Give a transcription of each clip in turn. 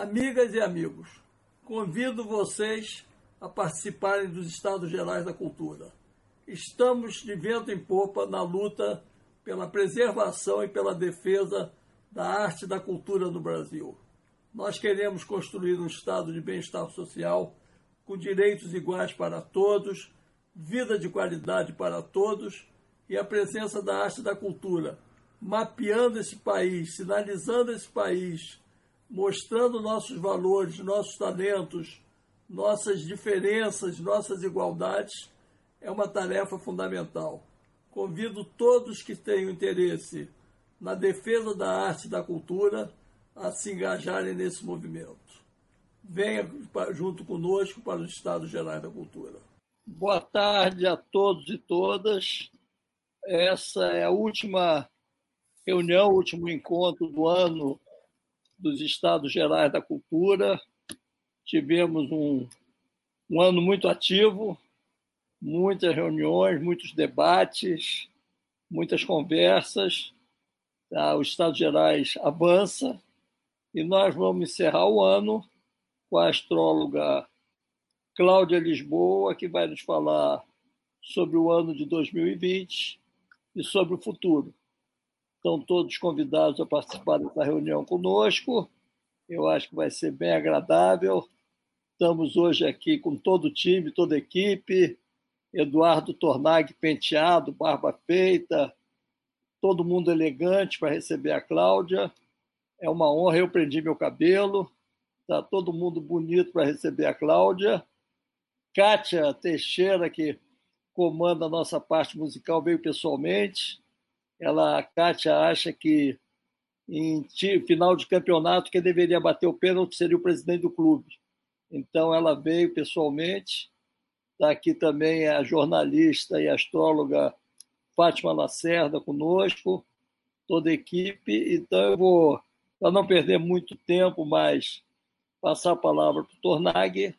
Amigas e amigos, convido vocês a participarem dos Estados Gerais da Cultura. Estamos de vento em popa na luta pela preservação e pela defesa da arte e da cultura no Brasil. Nós queremos construir um estado de bem-estar social com direitos iguais para todos, vida de qualidade para todos e a presença da arte e da cultura, mapeando esse país, sinalizando esse país, mostrando nossos valores, nossos talentos, nossas diferenças, nossas igualdades, é uma tarefa fundamental. Convido todos que tenham interesse na defesa da arte e da cultura a se engajarem nesse movimento. Venha junto conosco para os Estados Gerais da Cultura. Boa tarde a todos e todas. Essa é a última reunião, o último encontro do ano dos Estados Gerais da Cultura. Tivemos um, um ano muito ativo, muitas reuniões, muitos debates, muitas conversas. Tá? O Estado Gerais avança e nós vamos encerrar o ano com a astróloga Cláudia Lisboa, que vai nos falar sobre o ano de 2020 e sobre o futuro. Estão todos convidados a participar dessa reunião conosco. Eu acho que vai ser bem agradável. Estamos hoje aqui com todo o time, toda a equipe. Eduardo Tornag penteado, barba feita, todo mundo elegante para receber a Cláudia. É uma honra, eu prendi meu cabelo. Está todo mundo bonito para receber a Cláudia. Kátia Teixeira, que comanda a nossa parte musical, veio pessoalmente. Ela, a Kátia acha que em final de campeonato quem deveria bater o pênalti seria o presidente do clube. Então ela veio pessoalmente. Está aqui também a jornalista e astróloga Fátima Lacerda conosco, toda a equipe. Então eu vou, para não perder muito tempo, mais passar a palavra para o Tornag.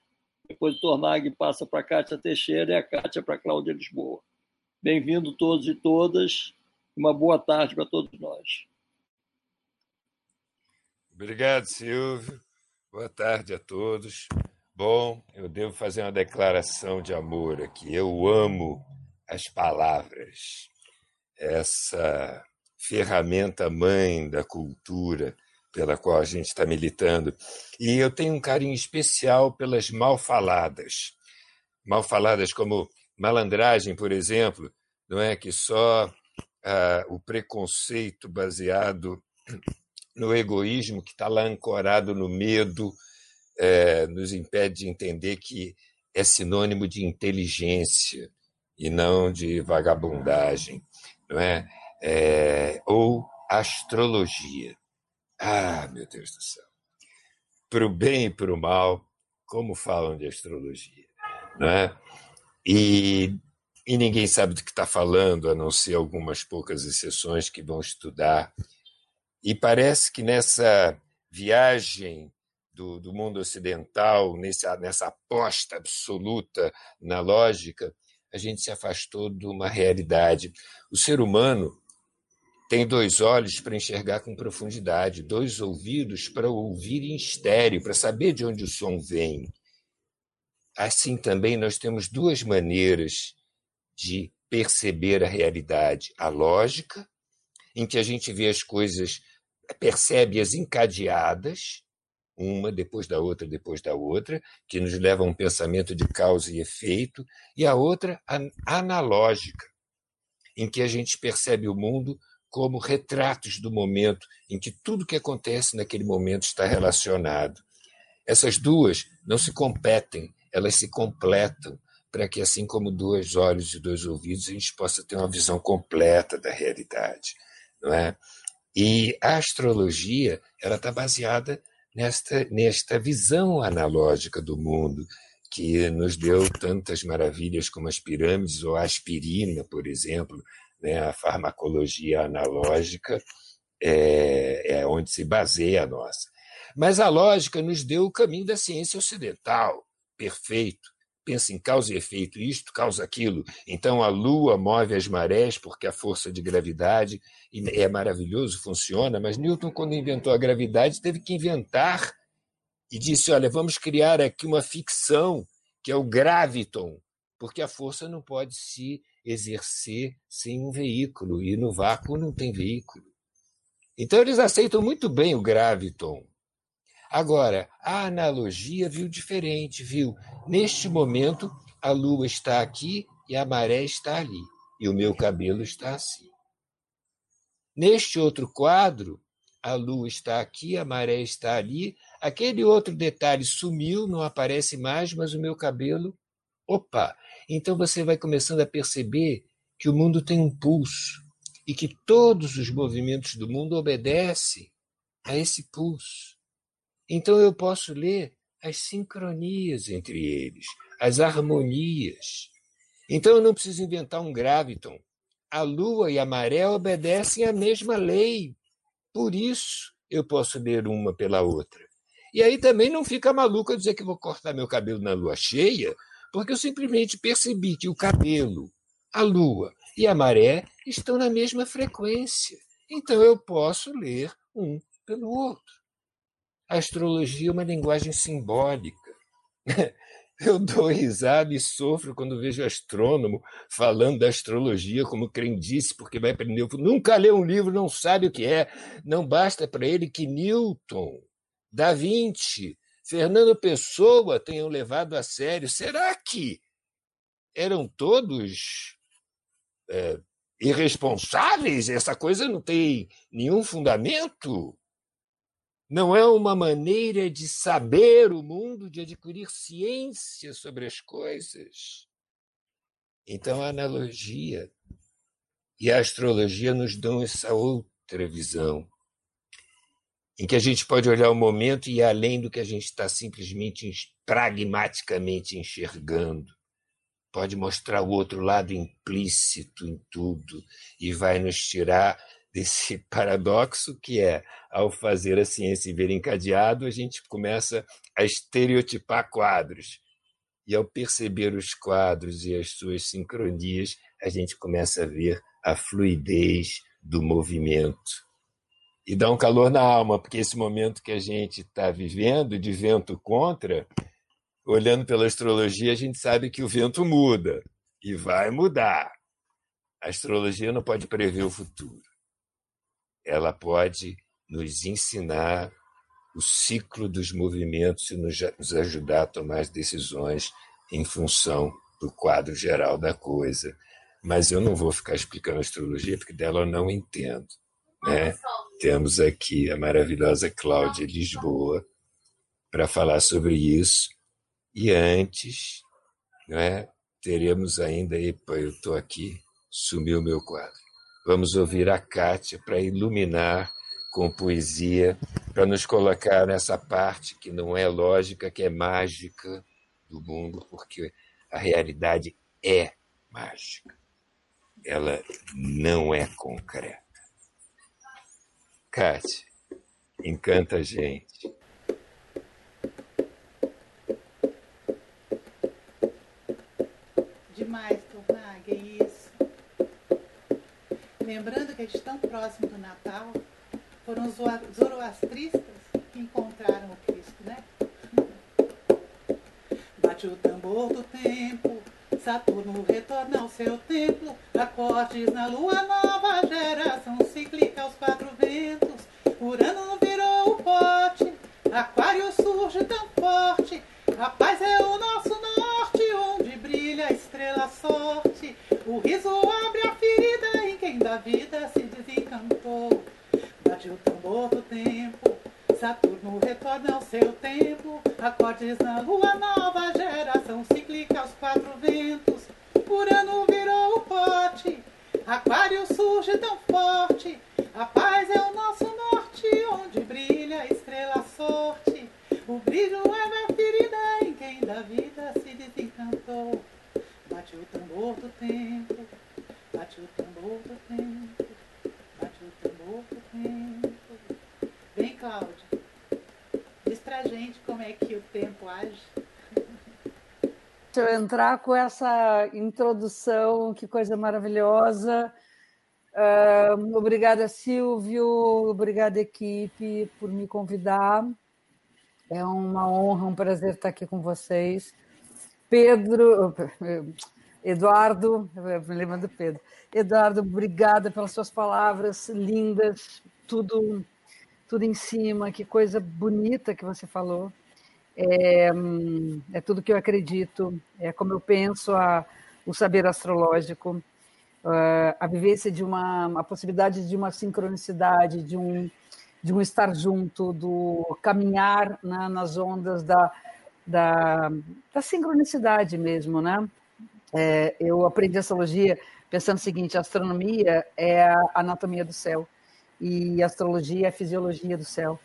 Depois o Tornag passa para a Kátia Teixeira e a Kátia para a Cláudia Lisboa. Bem-vindo todos e todas. Uma boa tarde para todos nós. Obrigado, Silvio. Boa tarde a todos. Bom, eu devo fazer uma declaração de amor aqui. Eu amo as palavras, essa ferramenta mãe da cultura pela qual a gente está militando. E eu tenho um carinho especial pelas mal faladas. Mal faladas como malandragem, por exemplo, não é que só ah, o preconceito baseado no egoísmo que está lá ancorado no medo é, nos impede de entender que é sinônimo de inteligência e não de vagabundagem, não é? é ou astrologia. Ah, meu Deus do céu. Para o bem e para o mal, como falam de astrologia, não é? E, e ninguém sabe do que está falando, a não ser algumas poucas exceções que vão estudar. E parece que nessa viagem do, do mundo ocidental, nessa, nessa aposta absoluta na lógica, a gente se afastou de uma realidade. O ser humano tem dois olhos para enxergar com profundidade, dois ouvidos para ouvir em estéreo, para saber de onde o som vem. Assim também nós temos duas maneiras de perceber a realidade: a lógica, em que a gente vê as coisas, percebe-as encadeadas, uma depois da outra, depois da outra, que nos leva a um pensamento de causa e efeito, e a outra analógica, em que a gente percebe o mundo como retratos do momento em que tudo que acontece naquele momento está relacionado. Essas duas não se competem, elas se completam, para que, assim como dois olhos e dois ouvidos, a gente possa ter uma visão completa da realidade. Não é? E a astrologia ela está baseada nesta, nesta visão analógica do mundo, que nos deu tantas maravilhas como as pirâmides ou a aspirina, por exemplo, né, a farmacologia analógica é, é onde se baseia a nossa. Mas a lógica nos deu o caminho da ciência ocidental, perfeito. Pensa em causa e efeito, isto causa aquilo. Então a Lua move as marés porque a força de gravidade é maravilhoso, funciona, mas Newton, quando inventou a gravidade, teve que inventar e disse: Olha, vamos criar aqui uma ficção que é o graviton, porque a força não pode se exercer sem um veículo, e no vácuo não tem veículo. Então, eles aceitam muito bem o graviton. Agora, a analogia viu diferente, viu? Neste momento, a lua está aqui e a maré está ali, e o meu cabelo está assim. Neste outro quadro, a lua está aqui, a maré está ali, aquele outro detalhe sumiu, não aparece mais, mas o meu cabelo. Opa! Então você vai começando a perceber que o mundo tem um pulso e que todos os movimentos do mundo obedecem a esse pulso. Então eu posso ler as sincronias entre eles, as harmonias. Então eu não preciso inventar um graviton. A lua e a maré obedecem à mesma lei. Por isso eu posso ler uma pela outra. E aí também não fica maluco dizer que vou cortar meu cabelo na lua cheia, porque eu simplesmente percebi que o cabelo, a lua e a maré estão na mesma frequência. Então eu posso ler um pelo outro. A astrologia é uma linguagem simbólica. Eu dou risada e sofro quando vejo astrônomo falando da astrologia como crendice, porque vai aprender. Nunca leu um livro, não sabe o que é. Não basta para ele que Newton, Da Vinci, Fernando Pessoa tenham levado a sério. Será que eram todos é, irresponsáveis? Essa coisa não tem nenhum fundamento? Não é uma maneira de saber o mundo, de adquirir ciência sobre as coisas. Então, a analogia e a astrologia nos dão essa outra visão, em que a gente pode olhar o momento e ir além do que a gente está simplesmente pragmaticamente enxergando. Pode mostrar o outro lado implícito em tudo e vai nos tirar desse paradoxo que é, ao fazer a ciência ver encadeado, a gente começa a estereotipar quadros. E ao perceber os quadros e as suas sincronias, a gente começa a ver a fluidez do movimento. E dá um calor na alma, porque esse momento que a gente está vivendo, de vento contra, olhando pela astrologia, a gente sabe que o vento muda e vai mudar. A astrologia não pode prever o futuro ela pode nos ensinar o ciclo dos movimentos e nos ajudar a tomar decisões em função do quadro geral da coisa. Mas eu não vou ficar explicando astrologia, porque dela eu não entendo. Né? Temos aqui a maravilhosa Cláudia Lisboa para falar sobre isso. E antes, né, teremos ainda. Epa, eu estou aqui, sumiu meu quadro. Vamos ouvir a Kátia para iluminar com poesia, para nos colocar nessa parte que não é lógica, que é mágica do mundo, porque a realidade é mágica. Ela não é concreta. Kátia, encanta a gente. Lembrando que a gente tão próximo do Natal, foram os zoroastristas que encontraram o Cristo, né? Bate o tambor do tempo, Saturno retorna ao seu templo, acordes na lua nova, geração cíclica aos quatro ventos, Urano virou o pote, Aquário surge tão forte, a paz é o nosso norte, onde brilha a estrela sorte, o riso abre a vida se desencantou. Bate o tambor do tempo, Saturno retorna ao seu tempo. Acordes na lua nova, geração cíclica aos quatro ventos. Urano virou o pote, Aquário surge tão forte. A paz é o nosso norte, onde brilha a estrela sorte. O brilho é a ferida em quem da vida se desencantou. Bate o tambor do tempo, bate o tambor do tempo, bate o tambor do tempo. Vem, Cláudia, diz pra gente como é que o tempo age. Se eu entrar com essa introdução, que coisa maravilhosa. Uh, obrigada, Silvio. Obrigada, equipe, por me convidar. É uma honra, um prazer estar aqui com vocês. Pedro, Eduardo, me lembro do Pedro. Eduardo, obrigada pelas suas palavras lindas, tudo, tudo em cima, que coisa bonita que você falou. É, é tudo que eu acredito, é como eu penso a, o saber astrológico, a vivência de uma a possibilidade de uma sincronicidade, de um de um estar junto, do caminhar né, nas ondas da, da, da, sincronicidade mesmo, né? É, eu aprendi astrologia pensando o seguinte: a astronomia é a anatomia do céu e a astrologia é a fisiologia do céu.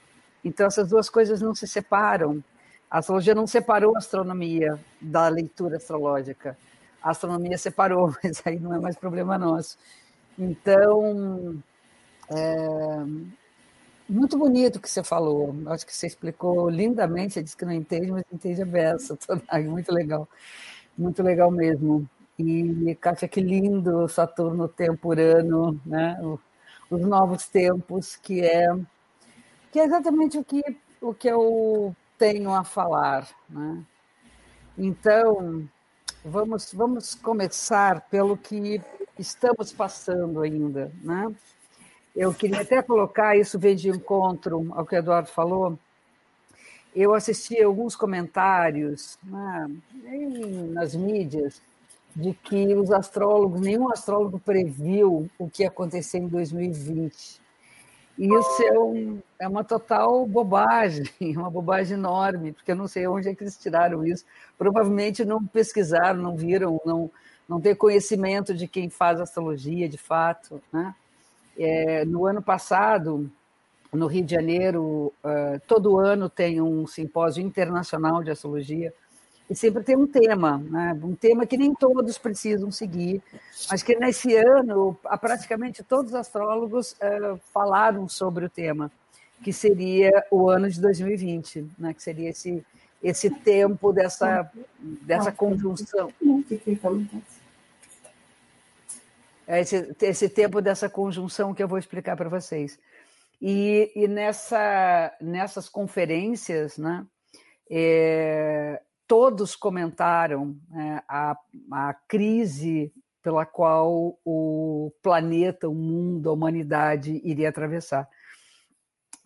Então essas duas coisas não se separam. A astrologia não separou a astronomia da leitura astrológica. A astronomia separou, mas aí não é mais problema nosso. Então, é, muito bonito o que você falou. Acho que você explicou lindamente. Você disse que não entende, mas entende a beça. Muito legal. Muito legal mesmo. E, Kátia, que lindo Saturno tempo Urano, né? os novos tempos, que é, que é exatamente o que, o que eu tenho a falar. Né? Então, vamos, vamos começar pelo que estamos passando ainda. Né? Eu queria até colocar, isso vem de encontro ao que o Eduardo falou. Eu assisti alguns comentários né, nas mídias de que os astrólogos, nenhum astrólogo previu o que ia acontecer em 2020. E isso é, um, é uma total bobagem, uma bobagem enorme, porque eu não sei onde é que eles tiraram isso. Provavelmente não pesquisaram, não viram, não, não tem conhecimento de quem faz astrologia de fato. Né? É, no ano passado, no Rio de Janeiro, todo ano tem um simpósio internacional de astrologia e sempre tem um tema, né? um tema que nem todos precisam seguir, mas que nesse ano praticamente todos os astrólogos falaram sobre o tema, que seria o ano de 2020, né? que seria esse, esse tempo dessa, dessa conjunção. É esse, esse tempo dessa conjunção que eu vou explicar para vocês. E, e nessa, nessas conferências, né, é, todos comentaram é, a, a crise pela qual o planeta, o mundo, a humanidade iria atravessar.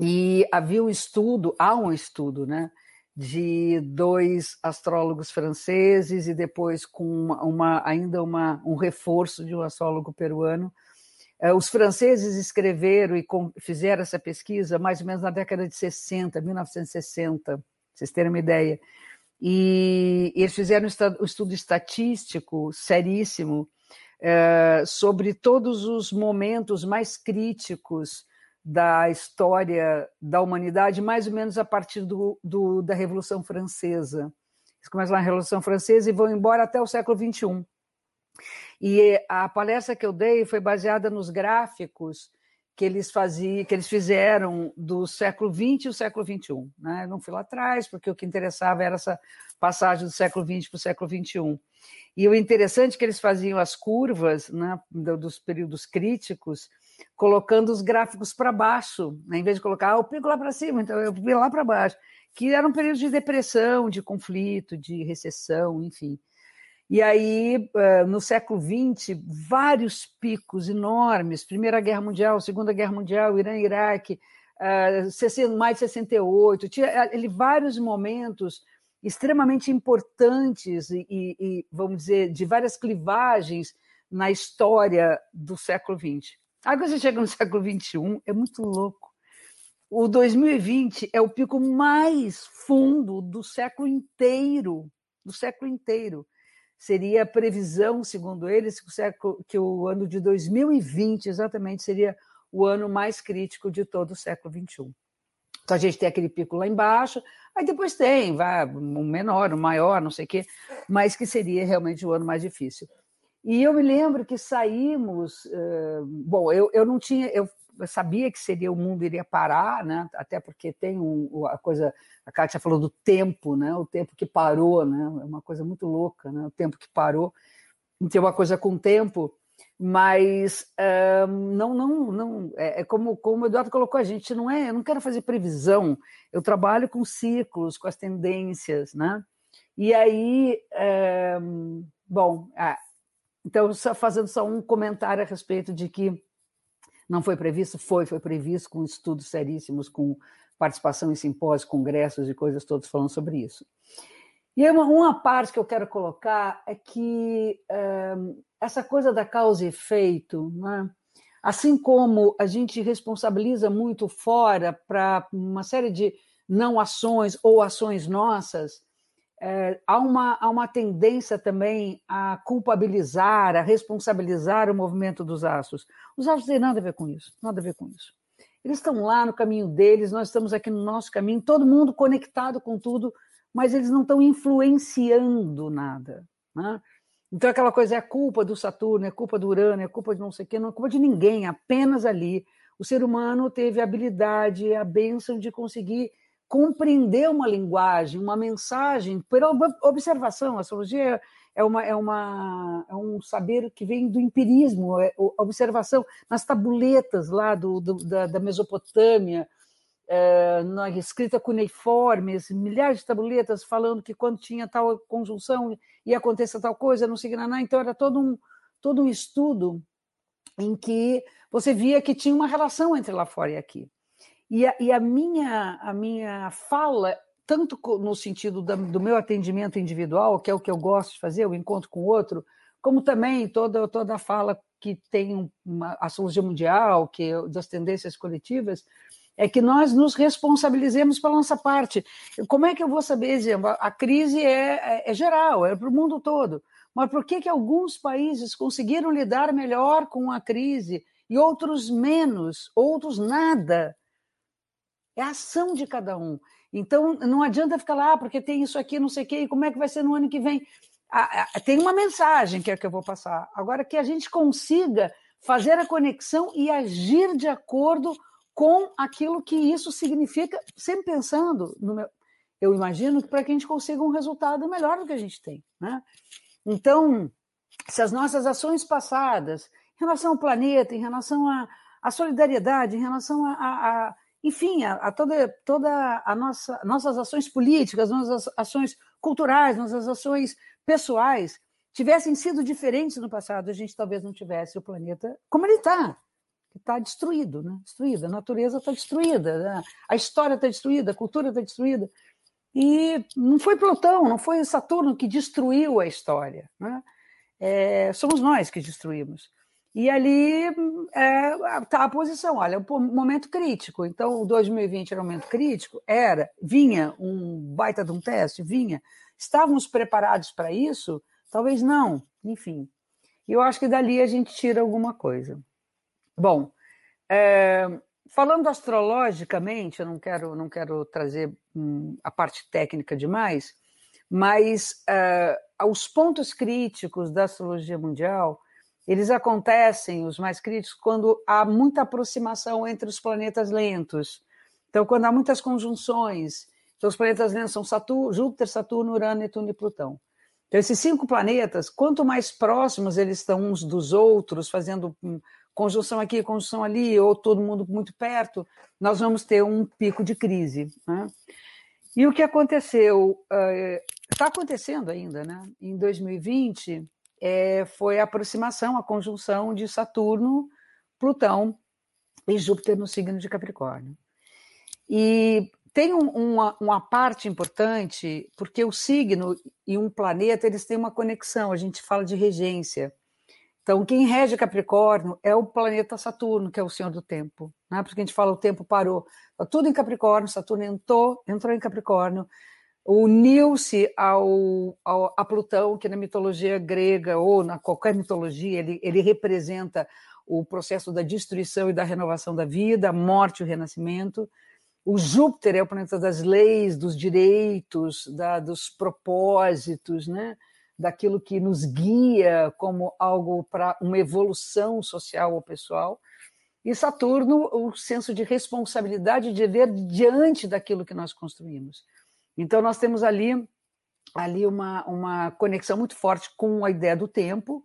E havia um estudo, há um estudo, né, de dois astrólogos franceses e depois com uma, uma ainda uma, um reforço de um astrólogo peruano. É, os franceses escreveram e fizeram essa pesquisa mais ou menos na década de 60, 1960, vocês terem uma ideia. E eles fizeram um estudo estatístico seríssimo é, sobre todos os momentos mais críticos da história da humanidade, mais ou menos a partir do, do, da Revolução Francesa. Eles começam na Revolução Francesa e vão embora até o século XXI. E a palestra que eu dei foi baseada nos gráficos que eles faziam, que eles fizeram do século XX e o século XXI. Né? não fui lá atrás, porque o que interessava era essa passagem do século XX para o século XXI. E o interessante é que eles faziam as curvas né, dos períodos críticos, colocando os gráficos para baixo, né, em vez de colocar ah, o pico lá para cima, então eu vi lá para baixo, que eram períodos de depressão, de conflito, de recessão, enfim. E aí, no século XX, vários picos enormes, Primeira Guerra Mundial, Segunda Guerra Mundial, Irã e Iraque, mais de 68, tinha ele, vários momentos extremamente importantes e, e, vamos dizer, de várias clivagens na história do século XX. Agora você chega no século XXI, é muito louco. O 2020 é o pico mais fundo do século inteiro, do século inteiro seria a previsão, segundo eles, que o, século, que o ano de 2020 exatamente seria o ano mais crítico de todo o século XXI. Então a gente tem aquele pico lá embaixo, aí depois tem, vai, um menor, um maior, não sei o quê, mas que seria realmente o ano mais difícil. E eu me lembro que saímos, bom, eu, eu não tinha, eu sabia que seria o mundo iria parar, né? Até porque tem um, a coisa, a Kátia falou do tempo, né? O tempo que parou, né? É uma coisa muito louca, né? O tempo que parou. Tem uma coisa com o tempo, Mas não, não, não. É, é, como, como o Eduardo colocou, a gente não é. Eu não quero fazer previsão. Eu trabalho com ciclos, com as tendências, né? E aí, bom, ah, então só fazendo só um comentário a respeito de que não foi previsto, foi, foi previsto com estudos seríssimos, com participação em simpósios, congressos e coisas todas falando sobre isso. E uma, uma parte que eu quero colocar é que essa coisa da causa e efeito, né? assim como a gente responsabiliza muito fora para uma série de não ações ou ações nossas, é, há, uma, há uma tendência também a culpabilizar, a responsabilizar o movimento dos astros. Os astros têm nada a ver com isso, nada a ver com isso. Eles estão lá no caminho deles, nós estamos aqui no nosso caminho, todo mundo conectado com tudo, mas eles não estão influenciando nada. Né? Então, aquela coisa é culpa do Saturno, é culpa do Urano, é culpa de não sei o quê, não é culpa de ninguém, apenas ali. O ser humano teve a habilidade, a bênção de conseguir compreender uma linguagem, uma mensagem, pela observação. A astrologia é, uma, é, uma, é um saber que vem do empirismo, é observação nas tabuletas lá do, do da, da, Mesopotâmia, é, na escrita cuneiforme, milhares de tabuletas falando que quando tinha tal conjunção ia acontecer tal coisa, não sei o Então era todo um, todo um estudo em que você via que tinha uma relação entre lá fora e aqui. E a, e a, minha, a minha fala, tanto no sentido da, do meu atendimento individual, que é o que eu gosto de fazer, o encontro com o outro, como também toda, toda a fala que tem uma astrologia mundial, que das tendências coletivas, é que nós nos responsabilizemos pela nossa parte. Como é que eu vou saber, exemplo, a crise é, é, é geral, é para o mundo todo. Mas por que, que alguns países conseguiram lidar melhor com a crise e outros menos, outros nada? É a ação de cada um. Então, não adianta ficar lá, ah, porque tem isso aqui, não sei o quê, e como é que vai ser no ano que vem? tem uma mensagem que é que eu vou passar. Agora, que a gente consiga fazer a conexão e agir de acordo com aquilo que isso significa, sempre pensando no meu. Eu imagino que para que a gente consiga um resultado melhor do que a gente tem. Né? Então, se as nossas ações passadas, em relação ao planeta, em relação à, solidariedade, em relação a, a enfim, a, a, toda, toda a nossa, nossas ações políticas, nossas ações culturais, nossas ações pessoais tivessem sido diferentes no passado, a gente talvez não tivesse o planeta como ele está, que está destruído, né? destruído, a natureza está destruída, né? a história está destruída, a cultura está destruída. E não foi Plutão, não foi Saturno que destruiu a história, né? É, somos nós que destruímos. E ali está é, tá a posição, olha, o momento crítico. Então, o 2020 era um momento crítico? Era. Vinha um baita de um teste? Vinha. Estávamos preparados para isso? Talvez não. Enfim. Eu acho que dali a gente tira alguma coisa. Bom, é, falando astrologicamente, eu não quero, não quero trazer hum, a parte técnica demais, mas é, os pontos críticos da astrologia mundial eles acontecem, os mais críticos, quando há muita aproximação entre os planetas lentos. Então, quando há muitas conjunções, então os planetas lentos são Saturno, Júpiter, Saturno, Urano, Netuno e Plutão. Então, esses cinco planetas, quanto mais próximos eles estão uns dos outros, fazendo conjunção aqui, conjunção ali, ou todo mundo muito perto, nós vamos ter um pico de crise. Né? E o que aconteceu? Está uh, acontecendo ainda, né? Em 2020, é, foi a aproximação, a conjunção de Saturno, Plutão e Júpiter no signo de Capricórnio. E tem um, uma, uma parte importante, porque o signo e um planeta eles têm uma conexão, a gente fala de regência. Então, quem rege Capricórnio é o planeta Saturno, que é o senhor do tempo. Né? Porque a gente fala o tempo parou. Está tudo em Capricórnio, Saturno entrou, entrou em Capricórnio, uniu-se ao, ao, a Plutão, que na mitologia grega ou na qualquer mitologia ele, ele representa o processo da destruição e da renovação da vida, a morte e o renascimento. O Júpiter é o planeta das leis, dos direitos, da, dos propósitos, né? daquilo que nos guia como algo para uma evolução social ou pessoal. E Saturno, o senso de responsabilidade de dever diante daquilo que nós construímos. Então, nós temos ali, ali uma, uma conexão muito forte com a ideia do tempo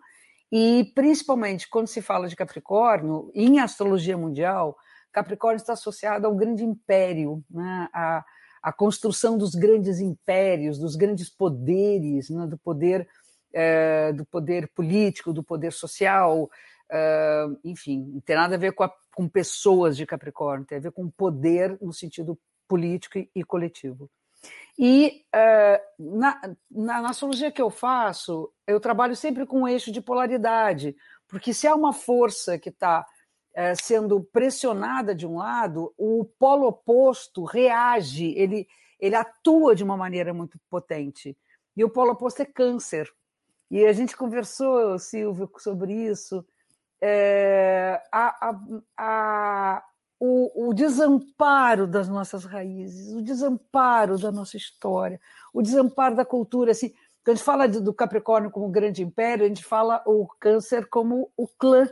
E, principalmente, quando se fala de Capricórnio, em astrologia mundial, Capricórnio está associado ao grande império, né? a, a construção dos grandes impérios, dos grandes poderes, né? do poder é, do poder político, do poder social, é, enfim, não tem nada a ver com, a, com pessoas de Capricórnio, tem a ver com poder no sentido político e, e coletivo. E uh, na, na, na, astrologia que eu faço, eu trabalho sempre com um eixo de polaridade, porque se há uma força que está uh, eh, sendo pressionada de um lado, o polo oposto reage, ele, ele atua de uma maneira muito potente. E o polo oposto é câncer. E a gente conversou, Silvio, sobre isso. É, a, a, a, o, o, desamparo das nossas raízes, o desamparo da nossa história, o desamparo da cultura. Assim, quando a gente fala do Capricórnio como grande império, a gente fala o câncer como o clã.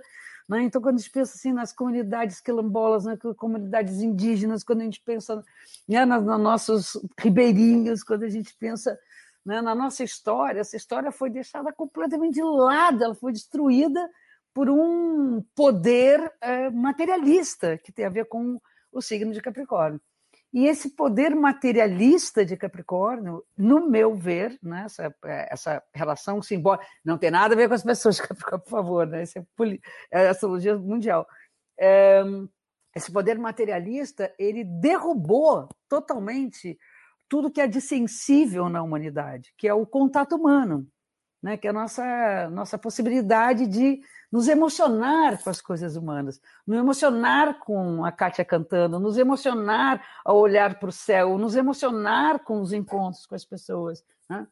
Né? Então, quando a gente pensa assim nas comunidades quilombolas, nas comunidades indígenas, quando a gente pensa né, nos, nos nossos ribeirinhos, quando a gente pensa né, na nossa história, essa história foi deixada completamente de lado, ela foi destruída por um poder é, materialista que tem a ver com o signo de Capricórnio. E esse poder materialista de Capricórnio, no meu ver, né, essa, essa relação simbólica, não tem nada a ver com as pessoas de Capricórnio, por favor, né, isso é, é astrologia mundial. É, esse poder materialista, ele derrubou totalmente tudo que é de sensível na humanidade, que é o contato humano, né? que é a nossa, nossa possibilidade de nos emocionar com as coisas humanas, nos emocionar com a Kátia cantando, nos emocionar ao olhar para o céu, nos emocionar com os encontros com as pessoas. Né?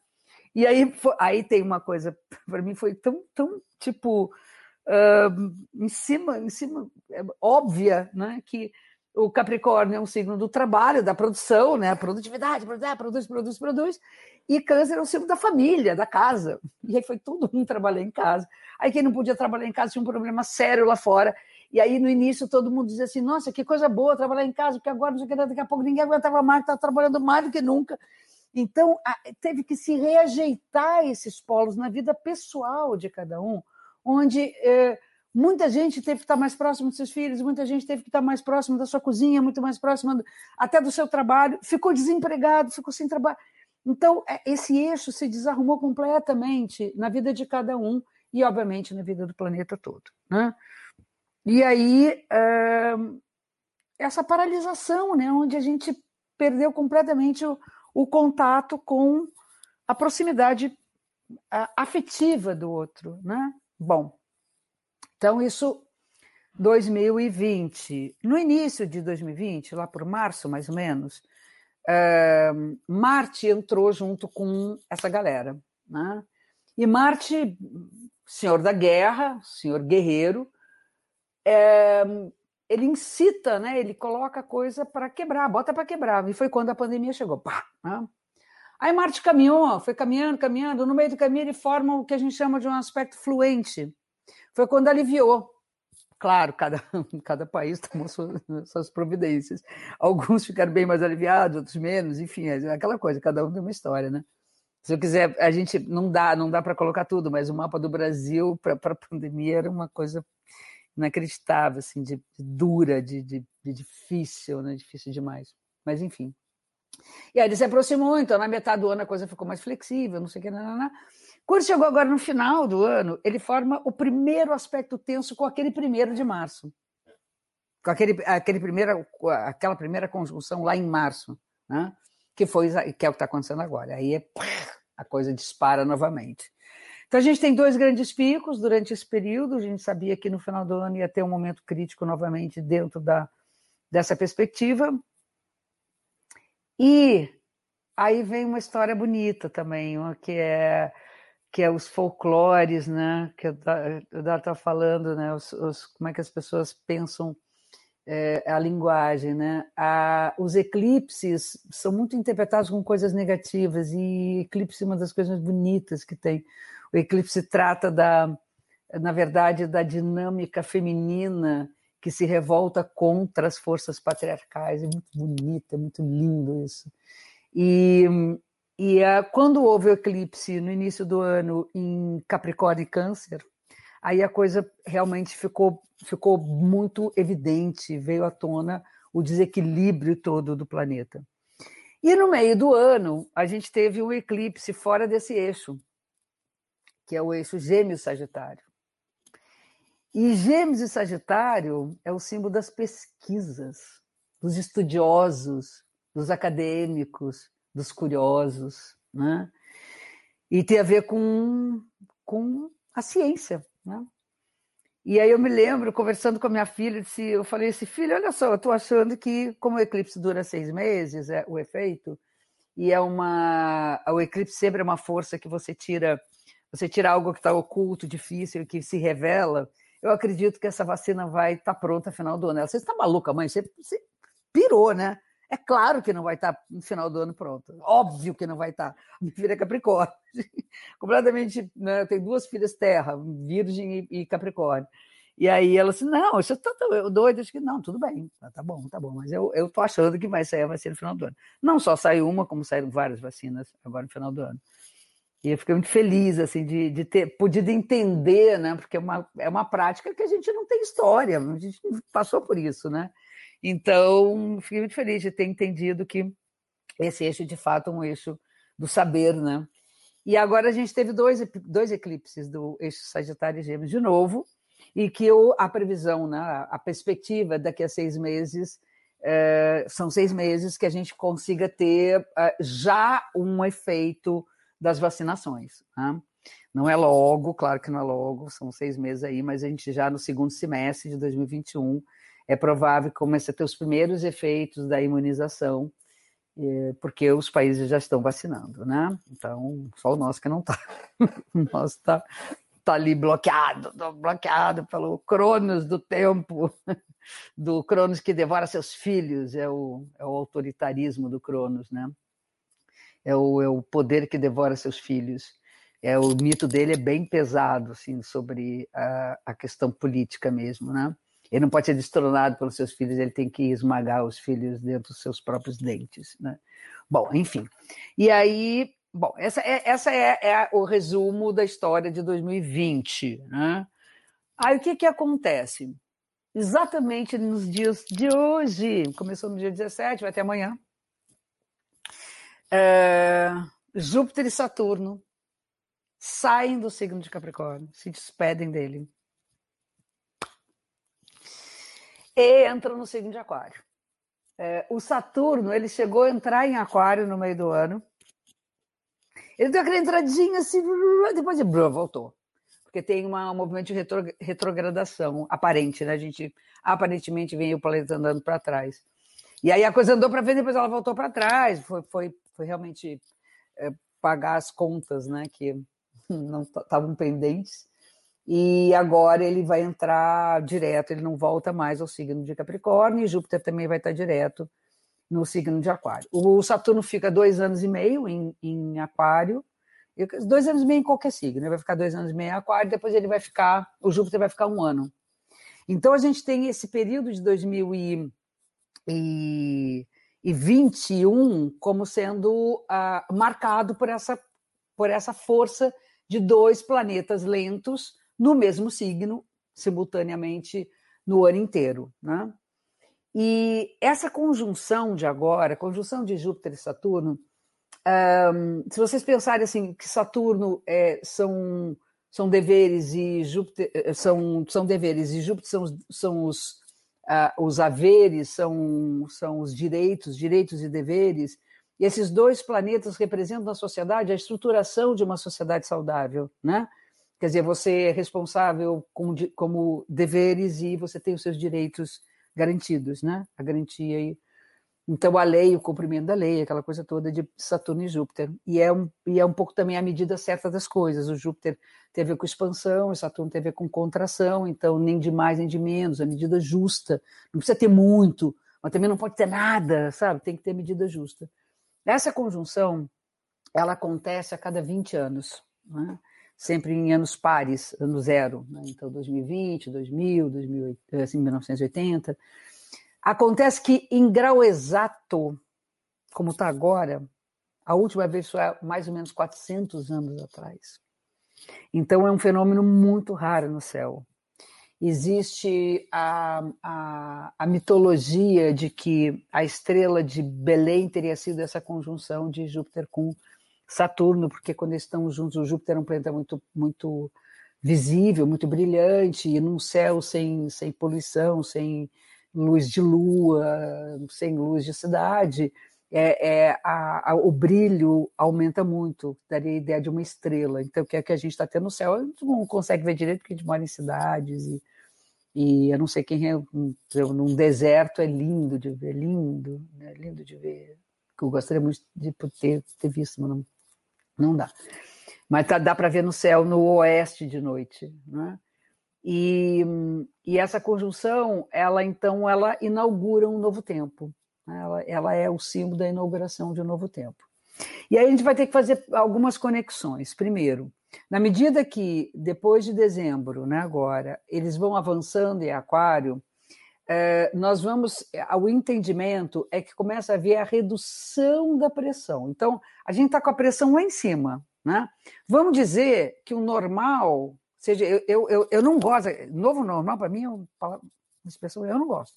E aí, aí tem uma coisa, para mim foi tão, tão tipo, uh, em cima, em cima, é, óbvia, né? que o Capricórnio é um signo do trabalho, da produção, né? Produtividade, produz, produz, produz, produz. E Câncer é um signo da família, da casa. E aí foi todo mundo trabalhar em casa. Aí quem não podia trabalhar em casa tinha um problema sério lá fora. E aí no início todo mundo dizia assim: nossa, que coisa boa trabalhar em casa, porque agora não sei o que, daqui a pouco ninguém aguentava mais, está trabalhando mais do que nunca. Então teve que se reajeitar esses polos na vida pessoal de cada um, onde. Eh, Muita gente teve que estar mais próximo dos seus filhos, muita gente teve que estar mais próximo da sua cozinha, muito mais próximo do, até do seu trabalho, ficou desempregado, ficou sem trabalho. Então, é, esse eixo se desarrumou completamente na vida de cada um e, obviamente, na vida do planeta todo. Né? E aí, é, essa paralisação, né, onde a gente perdeu completamente o, o contato com a proximidade afetiva do outro. Né? Bom, então, isso 2020. No início de 2020, lá por março, mais ou menos, uh, Marte entrou junto com essa galera. Né? E Marte, senhor da guerra, senhor guerreiro, é, ele incita, né? ele coloca coisa para quebrar, bota para quebrar. E foi quando a pandemia chegou. Pá, né? Aí Marte caminhou, foi caminhando, caminhando. No meio do caminho, ele forma o que a gente chama de um aspecto fluente foi quando aliviou. Claro, cada, cada país tomou suas, suas providências. Alguns ficaram bem mais aliviados, outros menos, enfim, é aquela coisa, cada um tem uma história, né? Se eu quiser, a gente não dá, não dá para colocar tudo, mas o mapa do Brasil para a pandemia era uma coisa inacreditável, assim, de, de dura, de, de, de, difícil, né? Difícil demais. Mas enfim. E aí ele se aproximou, então na metade do ano a coisa ficou mais flexível, não sei o que, não, não, não. Quando chegou agora no final do ano, ele forma o primeiro aspecto tenso com aquele primeiro de março. Com aquele, aquele primeira, aquela primeira conjunção lá em março, né? que, foi, que é o que está acontecendo agora. Aí é, a coisa dispara novamente. Então a gente tem dois grandes picos durante esse período. A gente sabia que no final do ano ia ter um momento crítico novamente dentro da, dessa perspectiva. E aí vem uma história bonita também, que é que é os folclores, né? Que o Dar está falando, né? Os, os, como é que as pessoas pensam é, a linguagem, né? A, os eclipses são muito interpretados como coisas negativas e eclipse é uma das coisas bonitas que tem. O eclipse trata da, na verdade, da dinâmica feminina que se revolta contra as forças patriarcais. É muito bonito, é muito lindo isso. E e uh, quando houve o eclipse no início do ano em Capricórnio e Câncer, aí a coisa realmente ficou, ficou muito evidente, veio à tona o desequilíbrio todo do planeta. E no meio do ano, a gente teve um eclipse fora desse eixo, que é o eixo Gêmeos-Sagitário. E Gêmeos e Sagitário é o símbolo das pesquisas, dos estudiosos, dos acadêmicos, dos curiosos, né? E tem a ver com, com a ciência, né? E aí eu me lembro, conversando com a minha filha, disse, eu falei assim, filha, olha só, eu estou achando que, como o eclipse dura seis meses, é o efeito, e é uma... O eclipse sempre é uma força que você tira, você tira algo que está oculto, difícil, que se revela, eu acredito que essa vacina vai estar tá pronta no final do ano. Ela, você está maluca, mãe? Você, você pirou, né? É claro que não vai estar no final do ano pronto. Óbvio que não vai estar. Minha filha é Capricórnio. Completamente. Né? Eu tenho duas filhas terra, Virgem e Capricórnio. E aí ela disse: Não, isso tá doido. Acho que não, tudo bem. Tá bom, tá bom. Mas eu, eu tô achando que vai sair a vacina no final do ano. Não só saiu uma, como saíram várias vacinas agora no final do ano. E eu fiquei muito feliz assim, de, de ter podido entender, né? Porque é uma, é uma prática que a gente não tem história, a gente passou por isso, né? Então, fiquei muito feliz de ter entendido que esse eixo, de fato, é um eixo do saber, né? E agora a gente teve dois, dois eclipses do eixo Sagitário e Gêmeos de novo, e que eu, a previsão, né, a perspectiva daqui a seis meses, é, são seis meses que a gente consiga ter é, já um efeito das vacinações. Né? Não é logo, claro que não é logo, são seis meses aí, mas a gente já no segundo semestre de 2021 é provável que comece a ter os primeiros efeitos da imunização, é, porque os países já estão vacinando, né? Então, só o nosso que não está. o nosso está tá ali bloqueado, bloqueado pelo Cronos do tempo, do Cronos que devora seus filhos, é o, é o autoritarismo do Cronos, né? É o, é o poder que devora seus filhos. É, o mito dele é bem pesado, assim, sobre a, a questão política mesmo, né? Ele não pode ser destronado pelos seus filhos, ele tem que esmagar os filhos dentro dos seus próprios dentes. Né? Bom, enfim. E aí, bom, essa é, essa é, é o resumo da história de 2020. Né? Aí o que, que acontece? Exatamente nos dias de hoje, começou no dia 17, vai até amanhã. É, Júpiter e Saturno saem do signo de Capricórnio, se despedem dele e entra no signo de Aquário. É, o Saturno ele chegou a entrar em Aquário no meio do ano. Ele deu aquela entradinha assim, depois de voltou. Porque tem uma, um movimento de retro, retrogradação aparente, né? A gente aparentemente vem o planeta andando para trás. E aí a coisa andou para frente, depois ela voltou para trás. Foi, foi, foi realmente é, pagar as contas, né? Que não estavam pendentes e agora ele vai entrar direto, ele não volta mais ao signo de Capricórnio, e Júpiter também vai estar direto no signo de Aquário. O Saturno fica dois anos e meio em, em Aquário, dois anos e meio em qualquer signo, ele vai ficar dois anos e meio em Aquário, depois ele vai ficar, o Júpiter vai ficar um ano. Então a gente tem esse período de 2021 como sendo uh, marcado por essa, por essa força de dois planetas lentos no mesmo signo, simultaneamente no ano inteiro. Né? E essa conjunção de agora, conjunção de Júpiter e Saturno, um, se vocês pensarem assim que Saturno é, são, são deveres e Júpiter eh, são, são deveres e Júpiter são, são os, uh, os haveres, são, são os direitos, direitos e deveres, e esses dois planetas representam na sociedade a estruturação de uma sociedade saudável, né? Quer dizer, você é responsável como, como deveres e você tem os seus direitos garantidos, né? A garantia aí. Então, a lei, o cumprimento da lei, aquela coisa toda de Saturno e Júpiter. E é um, e é um pouco também a medida certa das coisas. O Júpiter tem a ver com expansão, o Saturno tem a ver com contração, então nem de mais nem de menos, a medida justa. Não precisa ter muito, mas também não pode ter nada, sabe? Tem que ter medida justa. Essa conjunção, ela acontece a cada 20 anos. Né? Sempre em anos pares, ano zero, né? então 2020, 2000, 2000 assim, 1980. Acontece que em grau exato, como está agora, a última vez foi há mais ou menos 400 anos atrás. Então, é um fenômeno muito raro no céu. Existe a, a, a, mitologia de que a estrela de Belém teria sido essa conjunção de Júpiter com Saturno, porque quando eles estão juntos, o Júpiter é um planeta muito, muito visível, muito brilhante, e num céu sem, sem poluição, sem luz de lua, sem luz de cidade, é, é a, a, o brilho aumenta muito, daria a ideia de uma estrela. Então, o que é que a gente está tendo no céu? A gente não consegue ver direito porque a gente mora em cidades e, e eu não sei quem é, num deserto é lindo de ver, lindo, é lindo de ver. Eu gostaria muito de ter, ter visto, mas não, não dá. Mas tá, dá para ver no céu no oeste de noite, né? E, e essa conjunção, ela então, ela inaugura um novo tempo. Né? Ela, ela é o símbolo da inauguração de um novo tempo. E aí a gente vai ter que fazer algumas conexões. Primeiro, na medida que depois de dezembro, né, agora, eles vão avançando em Aquário, nós vamos. O entendimento é que começa a haver a redução da pressão. Então, a gente está com a pressão lá em cima. Né? Vamos dizer que o normal seja, eu, eu, eu, não gosto, novo normal para mim é uma expressão, eu não gosto.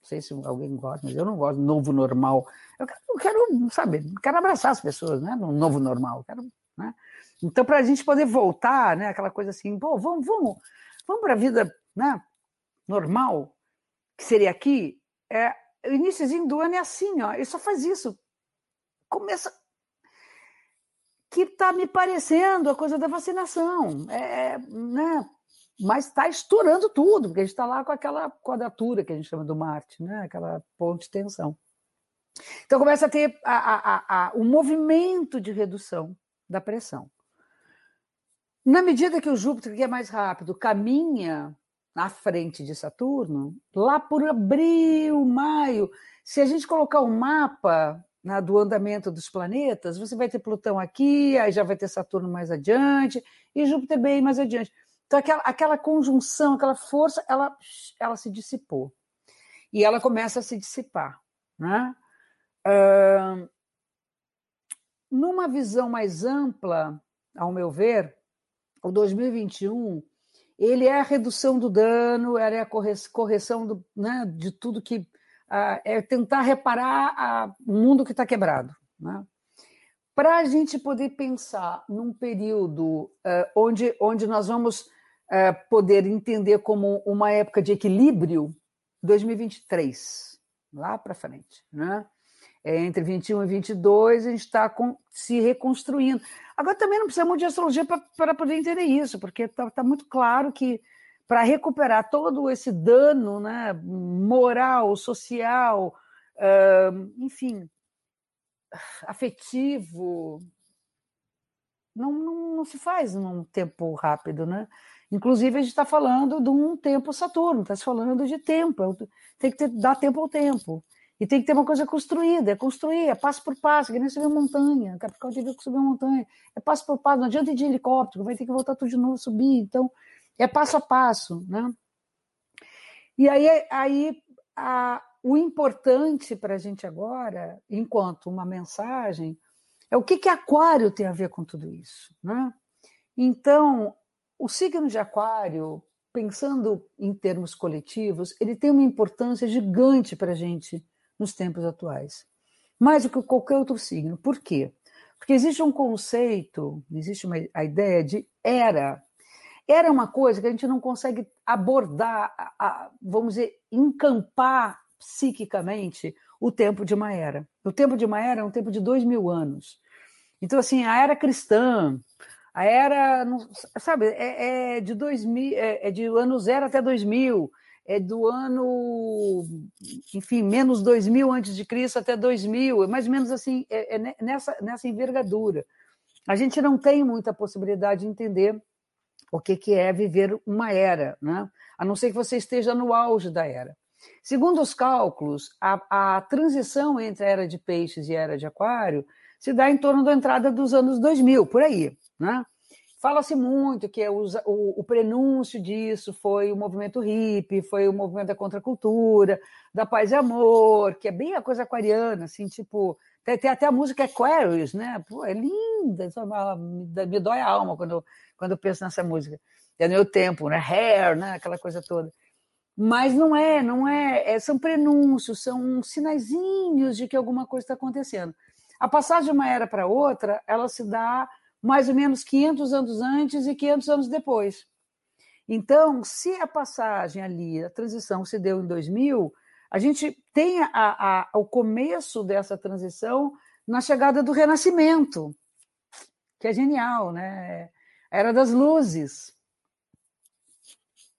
Não sei se alguém gosta, mas eu não gosto novo normal. Eu quero, eu quero sabe, quero abraçar as pessoas, né? No novo normal. Quero, né? Então, para a gente poder voltar, né? Aquela coisa assim, pô, vamos, vamos, vamos para a vida né? normal, que seria aqui, é, o iníciozinho do ano é assim, ó, ele só faz isso. Começa, que está me parecendo a coisa da vacinação. É, é né? Mas está estourando tudo, porque a gente está lá com aquela quadratura que a gente chama do Marte, né? aquela ponte de tensão. Então começa a ter a, a, a, o movimento de redução da pressão. Na medida que o Júpiter, que é mais rápido, caminha na frente de Saturno, lá por abril, maio, se a gente colocar o um mapa né, do andamento dos planetas, você vai ter Plutão aqui, aí já vai ter Saturno mais adiante, e Júpiter bem mais adiante. Então, aquela, aquela conjunção, aquela força, ela, ela se dissipou. E ela começa a se dissipar. Né? Uh, numa visão mais ampla, ao meu ver, o 2021 ele é a redução do dano, é a correção do, né, de tudo que é tentar reparar o mundo que está quebrado. Né? Para a gente poder pensar num período uh, onde, onde nós vamos uh, poder entender como uma época de equilíbrio, 2023, lá para frente. Né? É, entre 21 e 22, a gente está se reconstruindo. Agora, também não precisa muito de astrologia para poder entender isso, porque está tá muito claro que para recuperar todo esse dano né, moral, social, uh, enfim, afetivo, não, não, não, se faz num tempo rápido, né? Inclusive, a gente está falando de um tempo Saturno, está se falando de tempo, é tem que ter, dar tempo ao tempo. E tem que ter uma coisa construída, é construir, é passo por passo, que nem subir uma montanha, Capital teve que subir uma montanha, é passo por passo, não adianta ir de helicóptero, vai ter que voltar tudo de novo, subir, então é passo a passo, né? E aí, aí a, o importante para a gente agora, enquanto uma mensagem, é o que, que Aquário tem a ver com tudo isso, né? Então, o signo de Aquário, pensando em termos coletivos, ele tem uma importância gigante para a gente nos tempos atuais, mais do que qualquer outro signo. Por quê? Porque existe um conceito, existe uma, a ideia de era era uma coisa que a gente não consegue abordar, a, vamos dizer, encampar psiquicamente o tempo de uma era. O tempo de uma era é um tempo de dois mil anos. Então, assim, a era cristã, a era, sabe, é, é de 2000, é, é de ano zero até 2000, é do ano, enfim, menos 2000 antes de Cristo até 2000, é mais ou menos assim, é, é nessa, nessa envergadura. A gente não tem muita possibilidade de entender o que, que é viver uma era, né? a não ser que você esteja no auge da era. Segundo os cálculos, a, a transição entre a era de peixes e a era de aquário se dá em torno da entrada dos anos 2000, por aí. Né? Fala-se muito que o, o, o, prenúncio disso foi o movimento hippie, foi o movimento da contracultura, da paz e amor, que é bem a coisa aquariana, assim, tipo. Tem, tem até a música Aquarius, né? Pô, é linda, me, me dói a alma quando, quando eu penso nessa música. É meu tempo, né? Hair, né? Aquela coisa toda. Mas não é, não é, é são prenúncios, são sinaizinhos de que alguma coisa está acontecendo. A passagem de uma era para outra, ela se dá mais ou menos 500 anos antes e 500 anos depois. Então, se a passagem ali, a transição se deu em 2000, a gente tem a, a, o começo dessa transição na chegada do Renascimento, que é genial, né? Era das luzes.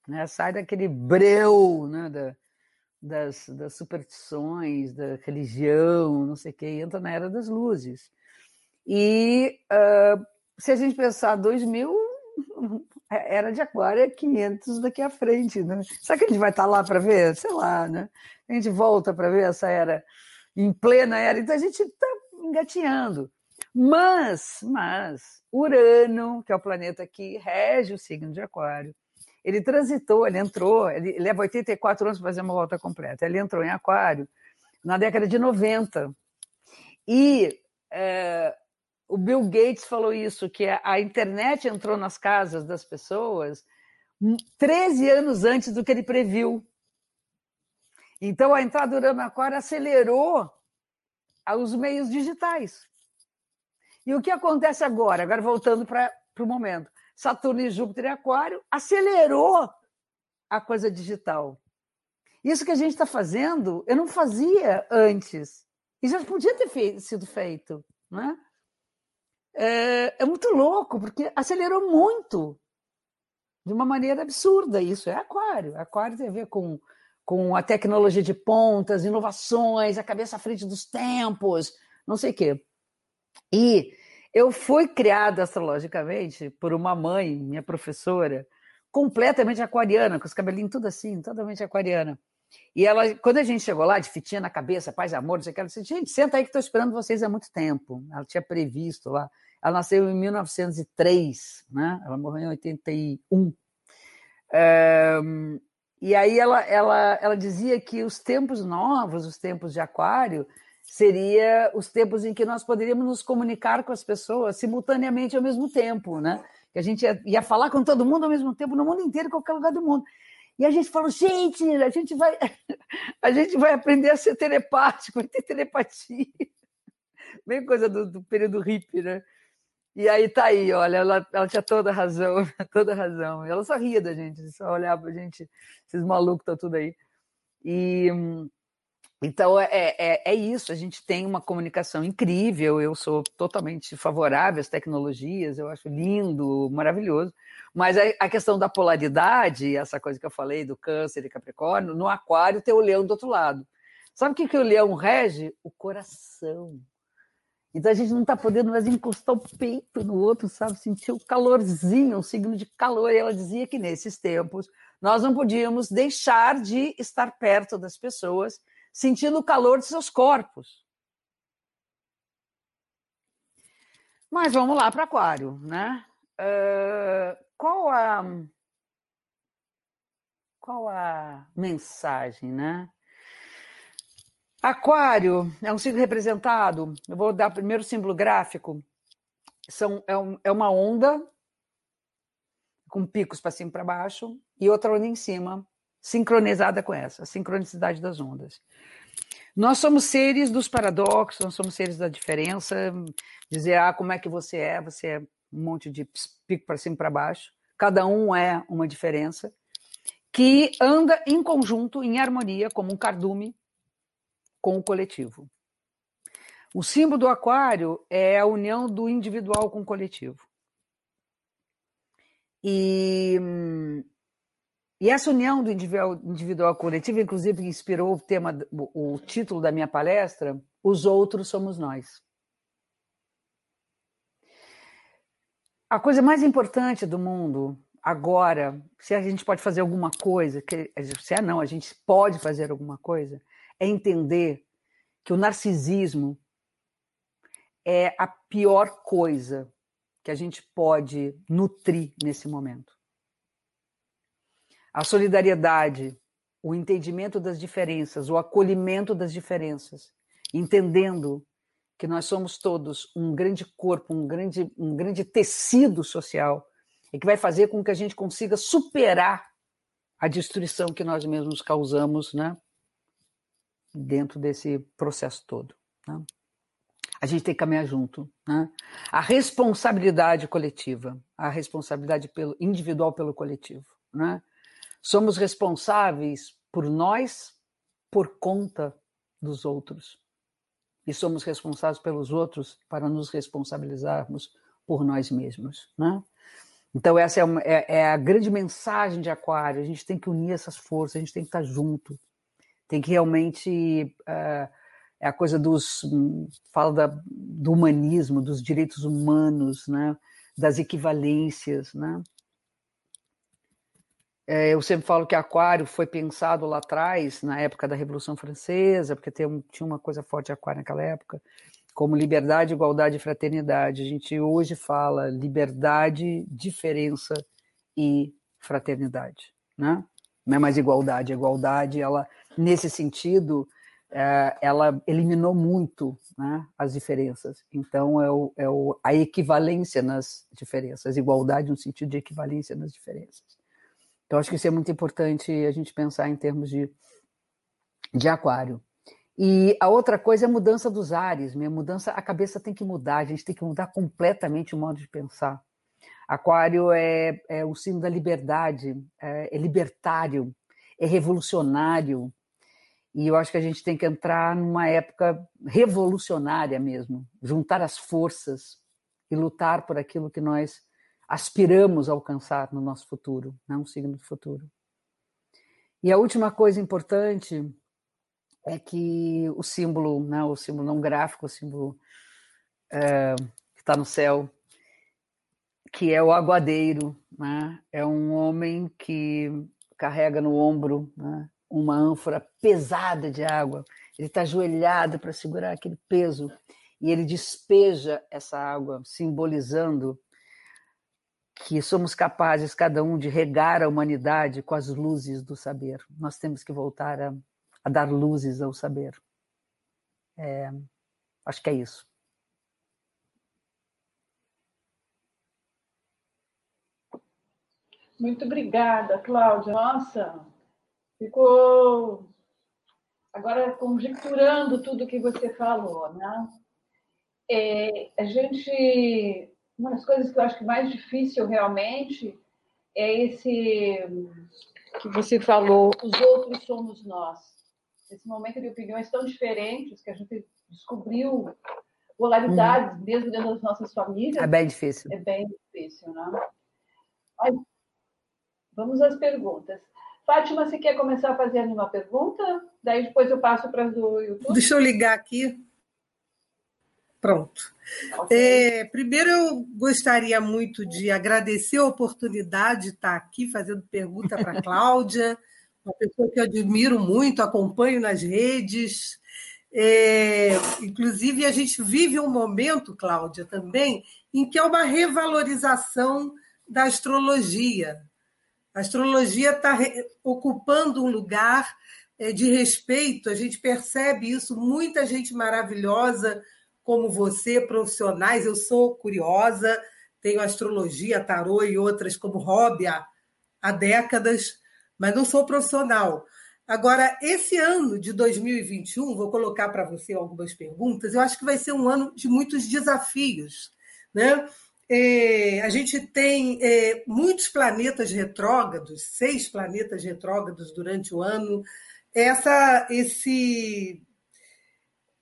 Né? Sai daquele breu né? da, das, das superstições, da religião, não sei o quê, entra na era das luzes. E uh, se a gente pensar 2000, era de aquário é 500 daqui à frente, né? Será que a gente vai estar lá para ver? Sei lá, né? A gente volta para ver essa era em plena era, então a gente está engatinhando. Mas, mas, Urano, que é o planeta que rege o signo de aquário, ele transitou, ele entrou, ele leva 84 anos para fazer uma volta completa. Ele entrou em aquário na década de 90. E é, o Bill Gates falou isso, que a internet entrou nas casas das pessoas 13 anos antes do que ele previu. Então, a entrada do Aquário acelerou os meios digitais. E o que acontece agora? Agora, voltando para o momento. Saturno e Júpiter em Aquário acelerou a coisa digital. Isso que a gente está fazendo, eu não fazia antes. E já podia ter feito, sido feito. Né? É, é muito louco, porque acelerou muito, de uma maneira absurda. Isso é aquário. Aquário tem a ver com, com a tecnologia de pontas, inovações, a cabeça à frente dos tempos, não sei o quê. E eu fui criada astrologicamente por uma mãe, minha professora, completamente aquariana, com os cabelinhos tudo assim, totalmente aquariana. E ela, quando a gente chegou lá, de fitinha na cabeça, paz e amor, não sei o que, ela disse, gente, senta aí que estou esperando vocês há muito tempo. Ela tinha previsto lá ela nasceu em 1903, né? ela morreu em 81. É, e aí ela, ela, ela dizia que os tempos novos, os tempos de aquário, seria os tempos em que nós poderíamos nos comunicar com as pessoas simultaneamente ao mesmo tempo, né? Que a gente ia, ia falar com todo mundo ao mesmo tempo, no mundo inteiro, em qualquer lugar do mundo. E a gente falou, gente, a gente vai, a gente vai aprender a ser telepático, vai ter telepatia. Bem coisa do, do período hippie, né? E aí tá aí, olha, ela, ela tinha toda razão, toda razão. Ela só ria da gente, só olhava pra gente, esses malucos tá tudo aí. E então é, é, é isso, a gente tem uma comunicação incrível, eu sou totalmente favorável às tecnologias, eu acho lindo, maravilhoso. Mas a, a questão da polaridade, essa coisa que eu falei do câncer e capricórnio, no aquário tem o leão do outro lado. Sabe o que, que o leão rege? O coração. Então a gente não está podendo mais encostar o peito no outro, sabe? Sentir o calorzinho, um signo de calor. E ela dizia que nesses tempos nós não podíamos deixar de estar perto das pessoas, sentindo o calor de seus corpos. Mas vamos lá para Aquário, né? Uh, qual a qual a mensagem, né? Aquário é um signo representado. Eu vou dar primeiro o símbolo gráfico. São, é, um, é uma onda com picos para cima e para baixo e outra onda em cima, sincronizada com essa, a sincronicidade das ondas. Nós somos seres dos paradoxos, nós somos seres da diferença. Dizer, ah, como é que você é? Você é um monte de pico para cima e para baixo. Cada um é uma diferença que anda em conjunto, em harmonia, como um cardume com o coletivo. O símbolo do aquário é a união do individual com o coletivo. E, e essa união do individual, com o coletivo, inclusive, inspirou o tema, o título da minha palestra, Os Outros Somos Nós. A coisa mais importante do mundo agora, se a gente pode fazer alguma coisa, que, se é não, a gente pode fazer alguma coisa, é entender que o narcisismo é a pior coisa que a gente pode nutrir nesse momento. A solidariedade, o entendimento das diferenças, o acolhimento das diferenças, entendendo que nós somos todos um grande corpo, um grande, um grande tecido social, e que vai fazer com que a gente consiga superar a destruição que nós mesmos causamos né, dentro desse processo todo. Né? A gente tem que caminhar junto. Né? A responsabilidade coletiva, a responsabilidade pelo, individual pelo coletivo. Né? Somos responsáveis por nós, por conta dos outros. E somos responsáveis pelos outros para nos responsabilizarmos por nós mesmos. Né? Então, essa é, uma, é, é, a grande mensagem de Aquário. A gente tem que unir essas forças, a gente tem que estar junto. Tem que realmente. Uh, é a coisa dos. fala da, do humanismo, dos direitos humanos, né? das equivalências. Né? É, eu sempre falo que Aquário foi pensado lá atrás, na época da Revolução Francesa, porque tem, tinha uma coisa forte de Aquário naquela época, como liberdade, igualdade e fraternidade. A gente hoje fala liberdade, diferença e fraternidade, né? Não é mais igualdade, a igualdade, ela nesse sentido, é, ela eliminou muito né, as diferenças. Então é, o, é o, a equivalência nas diferenças, igualdade no sentido de equivalência nas diferenças. Então acho que isso é muito importante a gente pensar em termos de de aquário. E a outra coisa é a mudança dos ares, minha mudança, a cabeça tem que mudar, a gente tem que mudar completamente o modo de pensar. Aquário é, é o signo da liberdade, é, é libertário, é revolucionário, e eu acho que a gente tem que entrar numa época revolucionária mesmo, juntar as forças e lutar por aquilo que nós aspiramos a alcançar no nosso futuro, não um signo do futuro. E a última coisa importante é que o símbolo, né, o símbolo não gráfico, o símbolo é, que está no céu, que é o aguadeiro, né, é um homem que carrega no ombro né, uma ânfora pesada de água. Ele está ajoelhado para segurar aquele peso e ele despeja essa água, simbolizando que somos capazes, cada um, de regar a humanidade com as luzes do saber. Nós temos que voltar a a dar luzes ao saber. É, acho que é isso. Muito obrigada, Cláudia. Nossa, ficou agora conjecturando tudo que você falou, né? É, a gente, uma das coisas que eu acho que mais difícil realmente é esse que você falou, os outros somos nós esse momento de opiniões tão diferentes que a gente descobriu polaridades uhum. mesmo dentro das nossas famílias. É bem difícil. É bem difícil, né? Mas, vamos às perguntas. Fátima, você quer começar fazendo uma pergunta? Daí depois eu passo para o YouTube. Deixa eu ligar aqui. Pronto. É, primeiro, eu gostaria muito de agradecer a oportunidade de estar aqui fazendo pergunta para a Cláudia uma pessoa que eu admiro muito, acompanho nas redes. É, inclusive, a gente vive um momento, Cláudia, também, em que é uma revalorização da astrologia. A astrologia está ocupando um lugar é, de respeito, a gente percebe isso, muita gente maravilhosa como você, profissionais. Eu sou curiosa, tenho astrologia, tarô e outras como hobby há, há décadas mas não sou profissional. Agora, esse ano de 2021, vou colocar para você algumas perguntas, eu acho que vai ser um ano de muitos desafios. Né? É, a gente tem é, muitos planetas retrógrados, seis planetas retrógrados durante o ano. Essa, esse,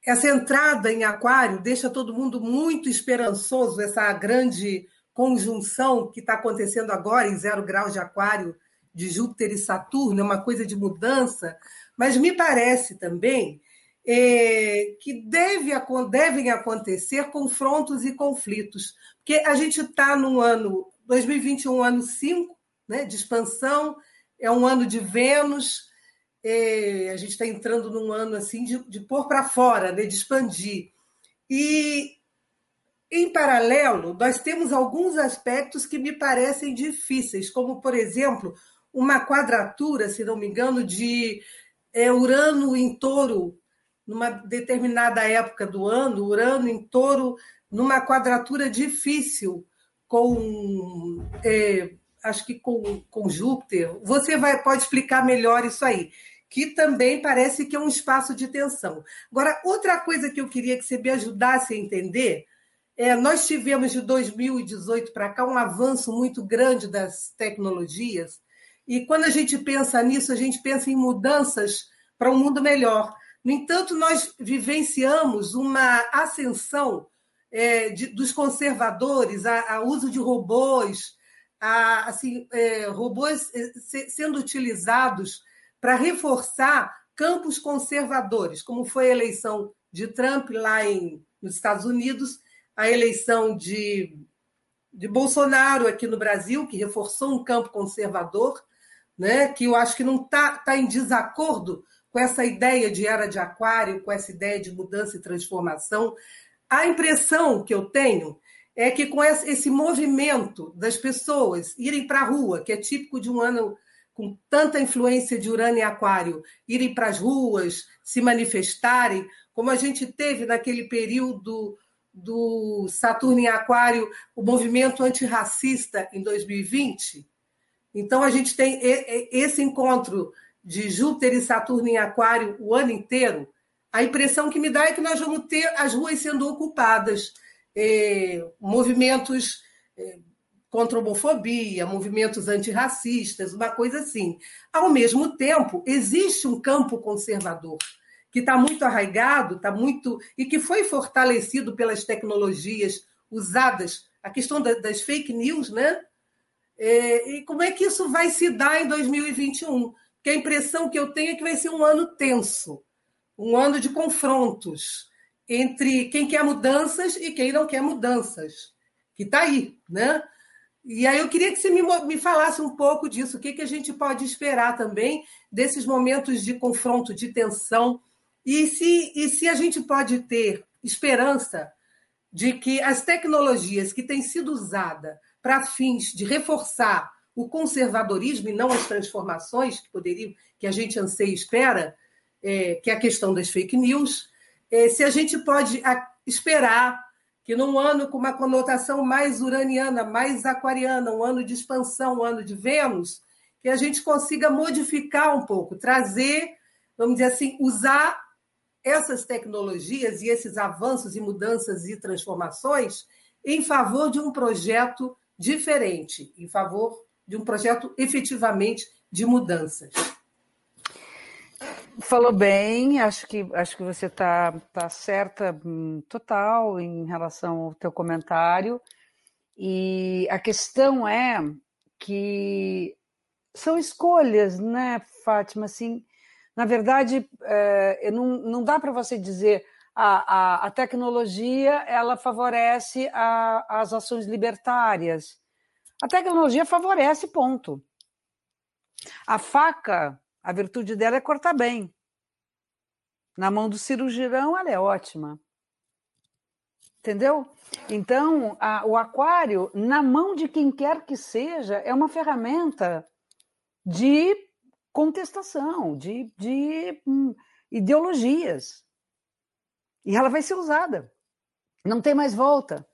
essa entrada em Aquário deixa todo mundo muito esperançoso, essa grande conjunção que está acontecendo agora em zero graus de Aquário de Júpiter e Saturno, é uma coisa de mudança, mas me parece também é, que deve, devem acontecer confrontos e conflitos, porque a gente está no ano 2021, ano 5, né, de expansão, é um ano de Vênus, é, a gente está entrando num ano assim de, de pôr para fora, né, de expandir. E em paralelo, nós temos alguns aspectos que me parecem difíceis, como, por exemplo, uma quadratura, se não me engano, de é, Urano em touro, numa determinada época do ano, Urano em touro, numa quadratura difícil, com. É, acho que com, com Júpiter. Você vai, pode explicar melhor isso aí que também parece que é um espaço de tensão. Agora, outra coisa que eu queria que você me ajudasse a entender é, nós tivemos de 2018 para cá um avanço muito grande das tecnologias, e quando a gente pensa nisso, a gente pensa em mudanças para um mundo melhor. No entanto, nós vivenciamos uma ascensão é, de, dos conservadores, a, a, uso de robôs, a, assim, é, robôs é, sendo utilizados para reforçar campos conservadores, como foi a eleição de Trump lá em, nos Estados Unidos, a eleição de, de Bolsonaro aqui no Brasil, que reforçou um campo conservador, né, que eu acho que não está tá em desacordo com essa ideia de era de aquário, com essa ideia de mudança e transformação. A impressão que eu tenho é que com esse movimento das pessoas irem para a rua, que é típico de um ano com tanta influência de Urano e Aquário, irem para as ruas, se manifestarem, como a gente teve naquele período do Saturno em Aquário, o movimento antirracista em 2020. Então, a gente tem esse encontro de Júpiter e Saturno em Aquário o ano inteiro. A impressão que me dá é que nós vamos ter as ruas sendo ocupadas, eh, movimentos eh, contra a homofobia, movimentos antirracistas, uma coisa assim. Ao mesmo tempo, existe um campo conservador que está muito arraigado, está muito e que foi fortalecido pelas tecnologias usadas, a questão das fake news, né? É, e como é que isso vai se dar em 2021? Porque a impressão que eu tenho é que vai ser um ano tenso, um ano de confrontos entre quem quer mudanças e quem não quer mudanças, que está aí, né? E aí eu queria que você me, me falasse um pouco disso, o que, que a gente pode esperar também desses momentos de confronto, de tensão, e se, e se a gente pode ter esperança de que as tecnologias que têm sido usadas para fins de reforçar o conservadorismo e não as transformações que poderiam, que a gente anseia e espera, é, que é a questão das fake news, é, se a gente pode esperar que num ano com uma conotação mais uraniana, mais aquariana, um ano de expansão, um ano de Vênus, que a gente consiga modificar um pouco, trazer, vamos dizer assim, usar essas tecnologias e esses avanços e mudanças e transformações em favor de um projeto diferente, em favor de um projeto efetivamente de mudanças. Falou bem, acho que acho que você está tá certa hum, total em relação ao teu comentário. E a questão é que são escolhas, né, Fátima? Assim, na verdade, é, não, não dá para você dizer a, a, a, tecnologia ela favorece a, as ações libertárias. A tecnologia favorece, ponto. A faca, a virtude dela é cortar bem. Na mão do cirurgião, ela é ótima. Entendeu? Então, a, o aquário, na mão de quem quer que seja, é uma ferramenta de contestação, de, de hum, ideologias. E ela vai ser usada. Não tem mais volta.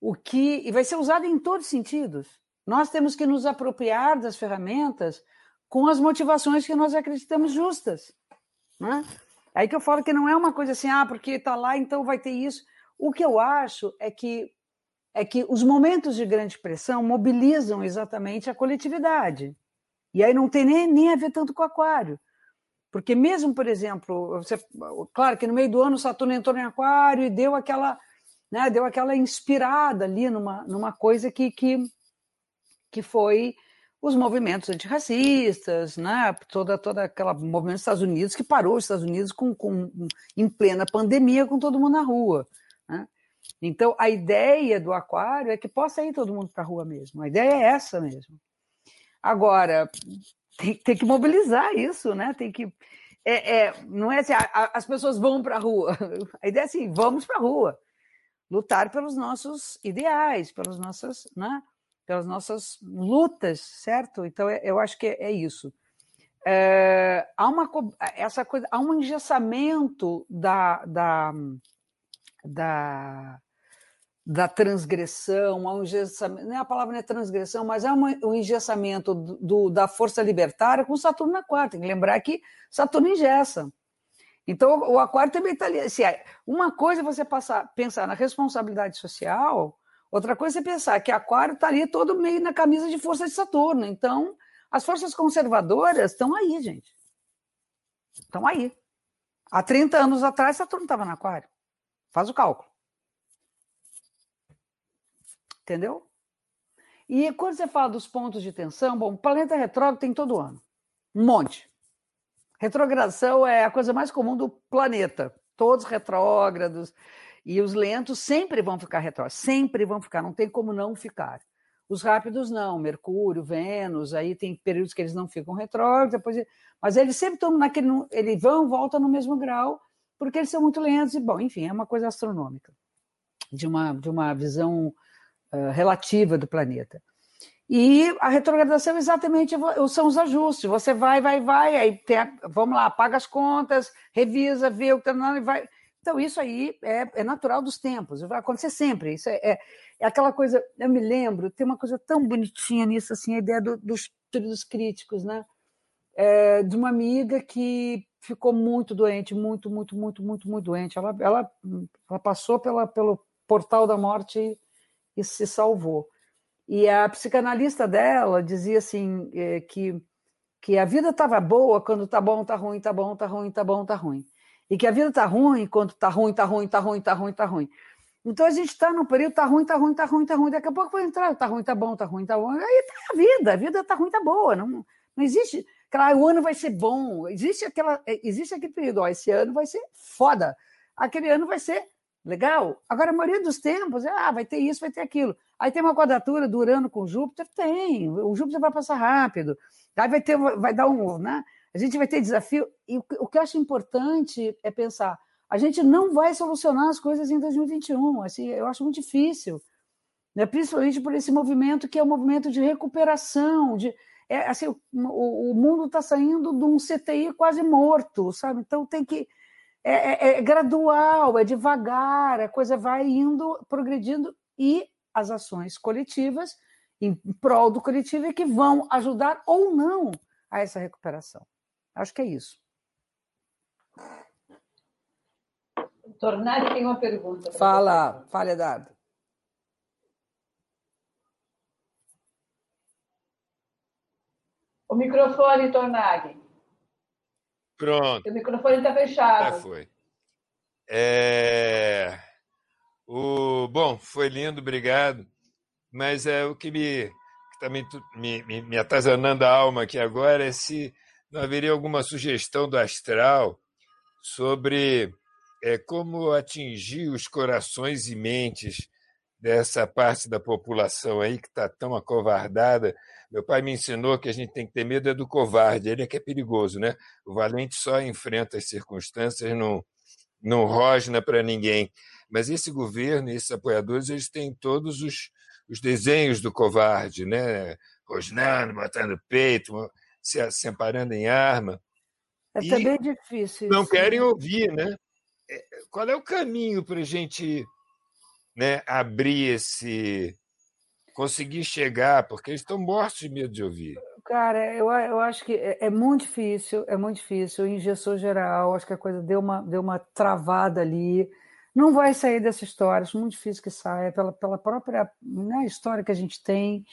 O que e vai ser usada em todos os sentidos. Nós temos que nos apropriar das ferramentas com as motivações que nós acreditamos justas. Né? Aí que eu falo que não é uma coisa assim, ah, porque está lá, então vai ter isso. O que eu acho é que é que os momentos de grande pressão mobilizam exatamente a coletividade. E aí não tem nem, nem a ver tanto com o aquário. Porque mesmo, por exemplo, você, claro que no meio do ano Saturno entrou em aquário e deu aquela, né, deu aquela inspirada ali numa, numa coisa que, que, que foi os movimentos antirracistas, né, toda, toda aquela movimento dos Estados Unidos que parou os Estados Unidos com, com, em plena pandemia com todo mundo na rua. Né? Então, a ideia do aquário é que possa ir todo mundo para a rua mesmo. A ideia é essa mesmo. Agora, tem, tem que mobilizar isso, né? Tem que. É, é não é assim, a, a, as pessoas vão para a rua. A ideia é assim, vamos para a rua. Lutar pelos nossos ideais, pelas nossas, né? pelas nossas lutas, certo? Então eu acho que é isso. É, há uma essa coisa, há um engessamento da, da, da, da transgressão, há um engessamento, não é a palavra não é transgressão, mas há um engessamento do, da força libertária com Saturno na quarta. Tem que lembrar que Saturno engessa. Então, o aquário também está ali. Assim, uma coisa é você passar, pensar na responsabilidade social, outra coisa é pensar que aquário está ali todo meio na camisa de força de Saturno. Então, as forças conservadoras estão aí, gente. Estão aí. Há 30 anos atrás, Saturno estava no aquário. Faz o cálculo. Entendeu? E quando você fala dos pontos de tensão, bom, planeta retrógrado tem todo ano. Um monte. Retrogradação é a coisa mais comum do planeta. Todos retrógrados. E os lentos sempre vão ficar retrógrados. Sempre vão ficar. Não tem como não ficar. Os rápidos não. Mercúrio, Vênus, aí tem períodos que eles não ficam retrógrados. Depois... Mas eles sempre estão naquele. Eles vão e voltam no mesmo grau, porque eles são muito lentos. E, bom, enfim, é uma coisa astronômica. De uma, de uma visão uh, relativa do planeta. E a retrogradação exatamente são os ajustes. Você vai, vai, vai, aí a, vamos lá, paga as contas, revisa, vê o que está e vai. Então, isso aí é, é, natural dos tempos, vai acontecer sempre. Isso é, é, é, aquela coisa, eu me lembro, tem uma coisa tão bonitinha nisso, assim, a ideia do, dos períodos críticos, né? É, de uma amiga que ficou muito doente, muito, muito, muito, muito, muito doente. Ela, ela, ela passou pela, pelo portal da morte e, e se salvou. E a psicanalista dela dizia assim é, que, que a vida estava boa quando tá bom, tá ruim, tá bom, tá ruim, tá bom, tá ruim. E que a vida tá ruim quando tá ruim, tá ruim, tá ruim, tá ruim, tá ruim. Então a gente está num período, tá ruim, tá ruim, tá ruim, tá ruim. Daqui a pouco vai entrar, tá ruim, tá bom, tá ruim, tá bom. Aí tá a vida, a vida tá ruim, tá boa. Não, não existe. Claro, o ano vai ser bom. Existe aquela, existe aquele período, ó, esse ano vai ser foda. Aquele ano vai ser legal. Agora, a maioria dos tempos, é, ah, vai ter isso, vai ter aquilo. Aí tem uma quadratura do Urano com Júpiter? Tem. O Júpiter vai passar rápido. Aí vai ter, vai dar um, né? A gente vai ter desafio. E o que eu acho importante é pensar, a gente não vai solucionar as coisas em 2021. Assim, eu acho muito difícil, né? principalmente por esse movimento que é um movimento de recuperação, de é, assim, o, o mundo está saindo de um CTI quase morto, sabe? Então tem que é, é, é, gradual, é devagar, a coisa vai indo, progredindo e as ações coletivas em prol do coletivo é que vão ajudar ou não a essa recuperação. Acho que é isso. Tornari tem uma pergunta. Fala, fala, Eduardo. O microfone, Tornari. Pronto. O microfone está fechado. Já foi. É... O, bom, foi lindo, obrigado. Mas é o que me está me, me, me atazanando a alma aqui agora é se não haveria alguma sugestão do astral sobre é, como atingir os corações e mentes dessa parte da população aí que está tão acovardada. Meu pai me ensinou que a gente tem que ter medo é do covarde, ele é que é perigoso, né? O valente só enfrenta as circunstâncias, não, não rosna para ninguém. Mas esse governo, esses apoiadores, eles têm todos os, os desenhos do covarde, né? Rosnando, matando peito, se separando em arma. É e também difícil. Não isso, querem né? ouvir, né? É, qual é o caminho para a gente né, abrir esse. Conseguir chegar? Porque eles estão mortos de medo de ouvir. Cara, eu, eu acho que é, é, muito difícil, é muito difícil. Engessou geral, acho que a coisa deu uma, deu uma travada ali. Não vai sair dessa história, acho muito difícil que saia, pela, pela própria né, história que a gente tem.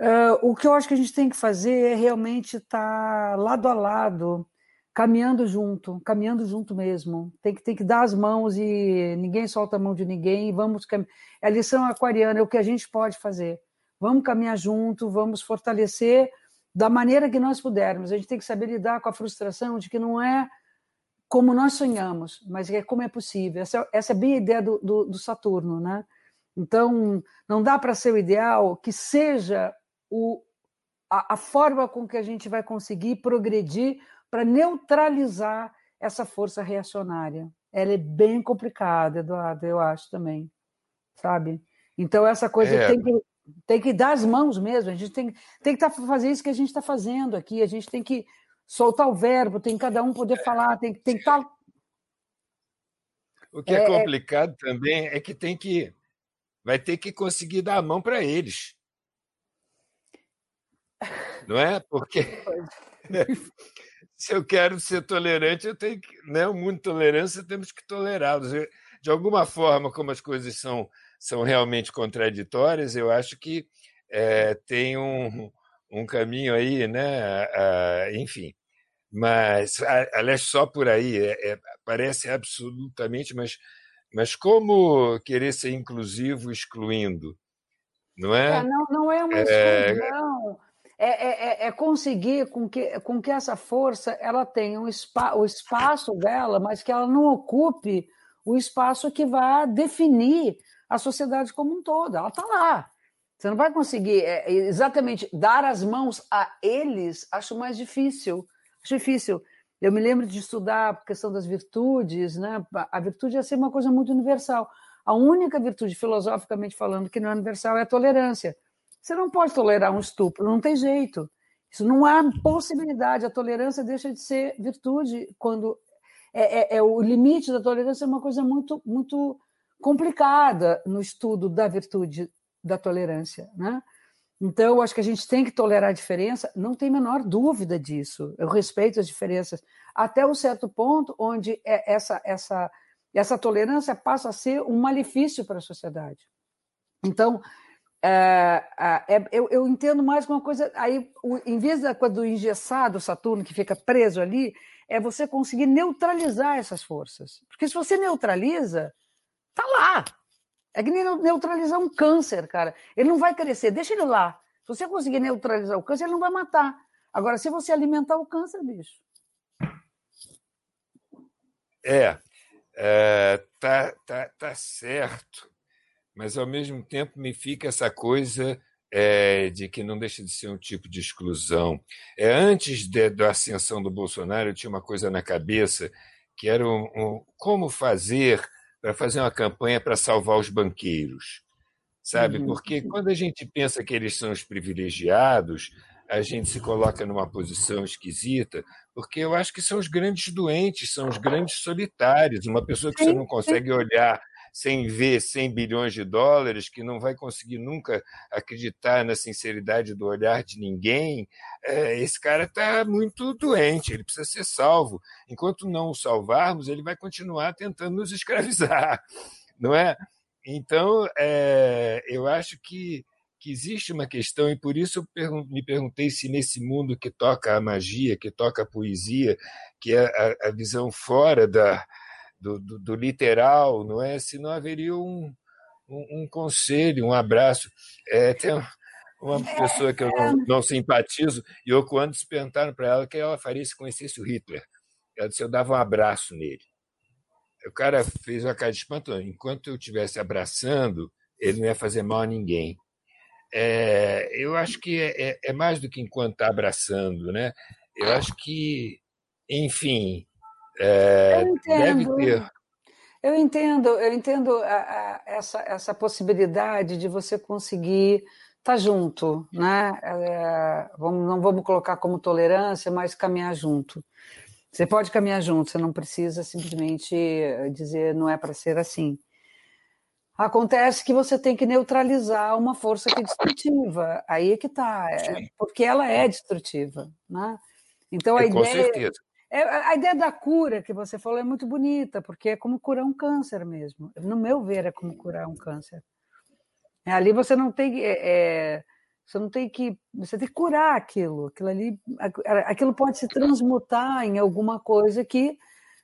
Uh, o que eu acho que a gente tem que fazer é realmente estar tá lado a lado, caminhando junto, caminhando junto mesmo. Tem que, tem que dar as mãos e ninguém solta a mão de ninguém. Vamos cam... É a lição aquariana é o que a gente pode fazer. Vamos caminhar junto, vamos fortalecer da maneira que nós pudermos. A gente tem que saber lidar com a frustração de que não é como nós sonhamos, mas é como é possível. Essa, essa é bem a ideia do, do, do Saturno, né? Então, não dá para ser o ideal que seja o, a, a forma com que a gente vai conseguir progredir para neutralizar essa força reacionária. Ela é bem complicada, Eduardo, eu acho também. sabe? Então, essa coisa é. tem, que, tem que dar as mãos mesmo. A gente tem, tem que tá, fazer isso que a gente está fazendo aqui. A gente tem que soltar o verbo, tem cada um poder falar, tem, tem que estar. Tá... O que é, é complicado também é que tem que. Vai ter que conseguir dar a mão para eles. Não é? Porque. se eu quero ser tolerante, eu tenho que. Né, o mundo de tolerância temos que tolerá-los. De alguma forma, como as coisas são, são realmente contraditórias, eu acho que é, tem um, um caminho aí, né? enfim. Mas, aliás, só por aí, é, é, parece absolutamente, mas, mas como querer ser inclusivo excluindo? Não é? é não, não é uma é, exclusão. É, é, é, é, conseguir com que, com que essa força ela tenha um o espaço dela, mas que ela não ocupe o espaço que vai definir a sociedade como um todo. Ela está lá. Você não vai conseguir é, exatamente dar as mãos a eles, acho mais difícil. Acho difícil. Eu me lembro de estudar a questão das virtudes, né? A virtude é ser uma coisa muito universal. A única virtude, filosoficamente falando, que não é universal é a tolerância. Você não pode tolerar um estupro, não tem jeito. Isso não há possibilidade. A tolerância deixa de ser virtude quando é, é, é o limite da tolerância é uma coisa muito muito complicada no estudo da virtude da tolerância, né? Então, eu acho que a gente tem que tolerar a diferença, não tem a menor dúvida disso. Eu respeito as diferenças, até um certo ponto onde é essa, essa, essa tolerância passa a ser um malefício para a sociedade. Então, é, é, eu, eu, entendo mais uma coisa. Aí, o, em vez da, do engessado Saturno que fica preso ali, é você conseguir neutralizar essas forças. Porque se você neutraliza, tá lá. É que nem neutralizar um câncer, cara. Ele não vai crescer, deixa ele lá. Se você conseguir neutralizar o câncer, ele não vai matar. Agora, se você alimentar o câncer, bicho. É, é tá, tá, tá certo mas ao mesmo tempo me fica essa coisa é, de que não deixa de ser um tipo de exclusão. É, antes de, da ascensão do Bolsonaro, eu tinha uma coisa na cabeça que era um, um, como fazer para fazer uma campanha para salvar os banqueiros, sabe? Uhum. Porque quando a gente pensa que eles são os privilegiados, a gente se coloca numa posição esquisita, porque eu acho que são os grandes doentes, são os grandes solitários. Uma pessoa que você não consegue olhar sem ver 100 bilhões de dólares, que não vai conseguir nunca acreditar na sinceridade do olhar de ninguém, é, esse cara está muito doente, ele precisa ser salvo. Enquanto não o salvarmos, ele vai continuar tentando nos escravizar, não é? Então, é, eu acho que, que existe uma questão, e por isso eu me perguntei se nesse mundo que toca a magia, que toca a poesia, que é a, a visão fora da, do, do, do literal, não é? Se não haveria um, um, um conselho, um abraço. É, tem uma pessoa que eu não, não simpatizo, e eu, quando perguntaram para ela que ela faria se conhecesse o Hitler, ela disse: eu dava um abraço nele. O cara fez uma cara de espanto. Enquanto eu estivesse abraçando, ele não ia fazer mal a ninguém. É, eu acho que é, é, é mais do que enquanto está abraçando, né? Eu acho que, enfim, é, eu entendo. Deve ter. Eu entendo, eu entendo a, a, essa, essa possibilidade de você conseguir estar tá junto, né? É, vamos, não vamos colocar como tolerância, mas caminhar junto. Você pode caminhar junto, você não precisa simplesmente dizer não é para ser assim. Acontece que você tem que neutralizar uma força que é destrutiva. Aí é que está, é, porque ela é destrutiva, né? Então a é, ideia, certeza. É, a ideia da cura que você falou é muito bonita, porque é como curar um câncer mesmo. No meu ver, é como curar um câncer. É, ali você não tem é, é, você não tem que você tem que curar aquilo. Aquilo ali, aquilo pode se transmutar em alguma coisa que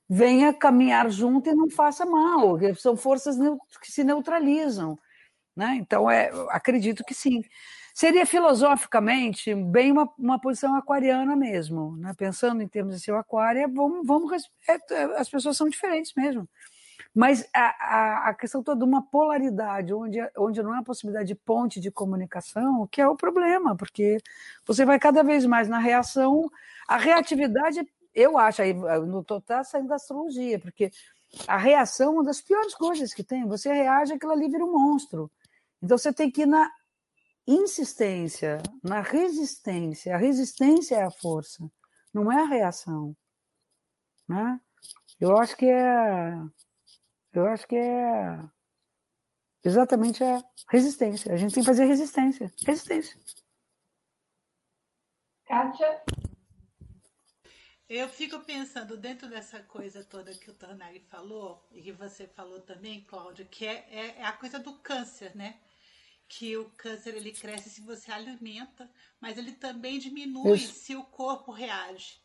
venha caminhar junto e não faça mal. São forças que se neutralizam, né? Então é, acredito que sim. Seria filosoficamente bem uma, uma posição aquariana mesmo, né? pensando em termos de ser aquário, vamos, vamos é, as pessoas são diferentes mesmo. Mas a, a, a, questão toda de uma polaridade, onde, onde não há possibilidade de ponte de comunicação, que é o problema, porque você vai cada vez mais na reação. A reatividade, eu acho, aí não estou tá saindo da astrologia, porque a reação é uma das piores coisas que tem. Você reage, aquilo ali vira um monstro. Então você tem que ir na insistência, na resistência. A resistência é a força, não é a reação. Né? Eu acho que é. Eu acho que é exatamente a resistência. A gente tem que fazer resistência. Resistência. Kátia? Eu fico pensando dentro dessa coisa toda que o Tornari falou, e que você falou também, Cláudia, que é, é, é, a coisa do câncer, né? Que o câncer ele cresce se você alimenta, mas ele também diminui Isso. se o corpo reage,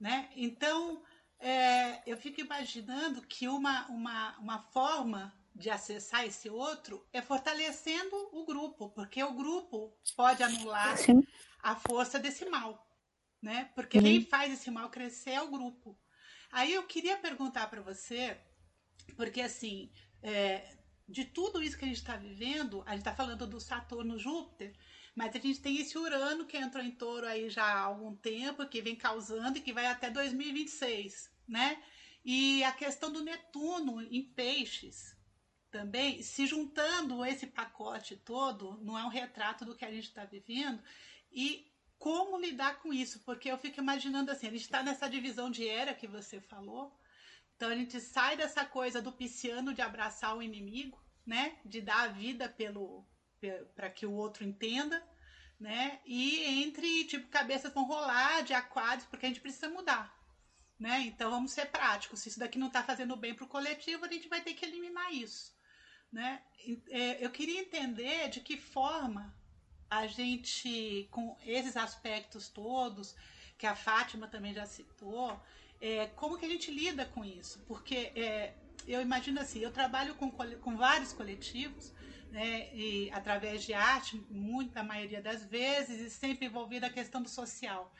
né? Então, é, eu fico imaginando que uma, uma, uma forma de acessar esse outro é fortalecendo o grupo, porque o grupo pode anular Sim. a força desse mal né? Porque uhum. quem faz esse mal crescer é o grupo. Aí eu queria perguntar para você, porque assim, é, de tudo isso que a gente está vivendo, a gente está falando do Saturno Júpiter, mas a gente tem esse Urano que entrou em touro aí já há algum tempo, que vem causando e que vai até 2026, né? E a questão do Netuno em peixes também, se juntando esse pacote todo, não é um retrato do que a gente está vivendo, e como lidar com isso, porque eu fico imaginando assim, a gente está nessa divisão de era que você falou, então a gente sai dessa coisa do pisciano de abraçar o inimigo, né, de dar a vida pelo para que o outro entenda, né, e entre tipo cabeças vão rolar de aquários, porque a gente precisa mudar, né? Então vamos ser práticos. Se isso daqui não está fazendo bem para o coletivo, a gente vai ter que eliminar isso, né? É, eu queria entender de que forma a gente, com esses aspectos todos, que a Fátima também já citou, é, como que a gente lida com isso? Porque é, eu imagino assim, eu trabalho com, com vários coletivos, né, e através de arte, muita maioria das vezes, e sempre envolvida a questão do social.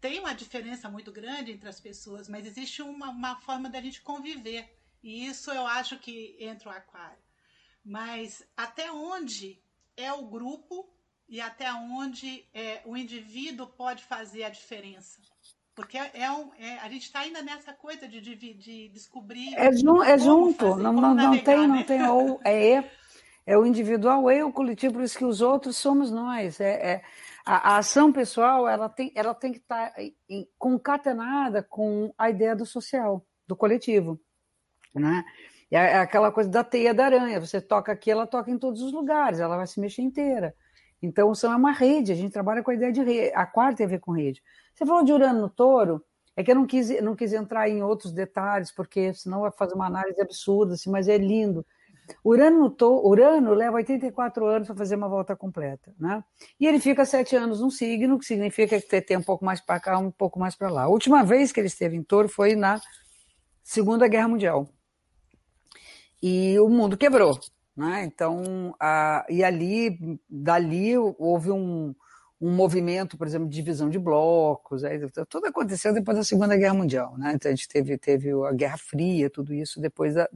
Tem uma diferença muito grande entre as pessoas, mas existe uma, uma forma da gente conviver. E isso eu acho que entra o aquário. Mas até onde é o grupo e até onde é, o indivíduo pode fazer a diferença. Porque é, é um, é, a gente está ainda nessa coisa de, de, de descobrir. É, jun, é junto, fazer, não, não, navegar, não tem, né? não tem ou é, é o individual e o coletivo, por isso que os outros somos nós. É, é a, a, ação pessoal ela tem, ela tem que estar tá concatenada com a ideia do social, do coletivo. Né? É, é aquela coisa da teia da aranha. Você toca aqui, ela toca em todos os lugares, ela vai se mexer inteira. Então, são é uma rede, a gente trabalha com a ideia de rede. A quarta tem a ver com rede. Você falou de Urano no touro, é que eu não quis, não quis entrar em outros detalhes, porque senão vai fazer uma análise absurda, assim, mas é lindo. Urano, no touro, Urano leva 84 anos para fazer uma volta completa, né? E ele fica sete anos num signo, que significa que tem um pouco mais para cá, um pouco mais para lá. A última vez que ele esteve em touro foi na Segunda Guerra Mundial. E o mundo quebrou. Né? Então, a, e ali, dali houve um, um movimento, por exemplo, de divisão de blocos, aí, tudo aconteceu depois da Segunda Guerra Mundial, né? Então a gente teve, teve a Guerra Fria, tudo isso depois da,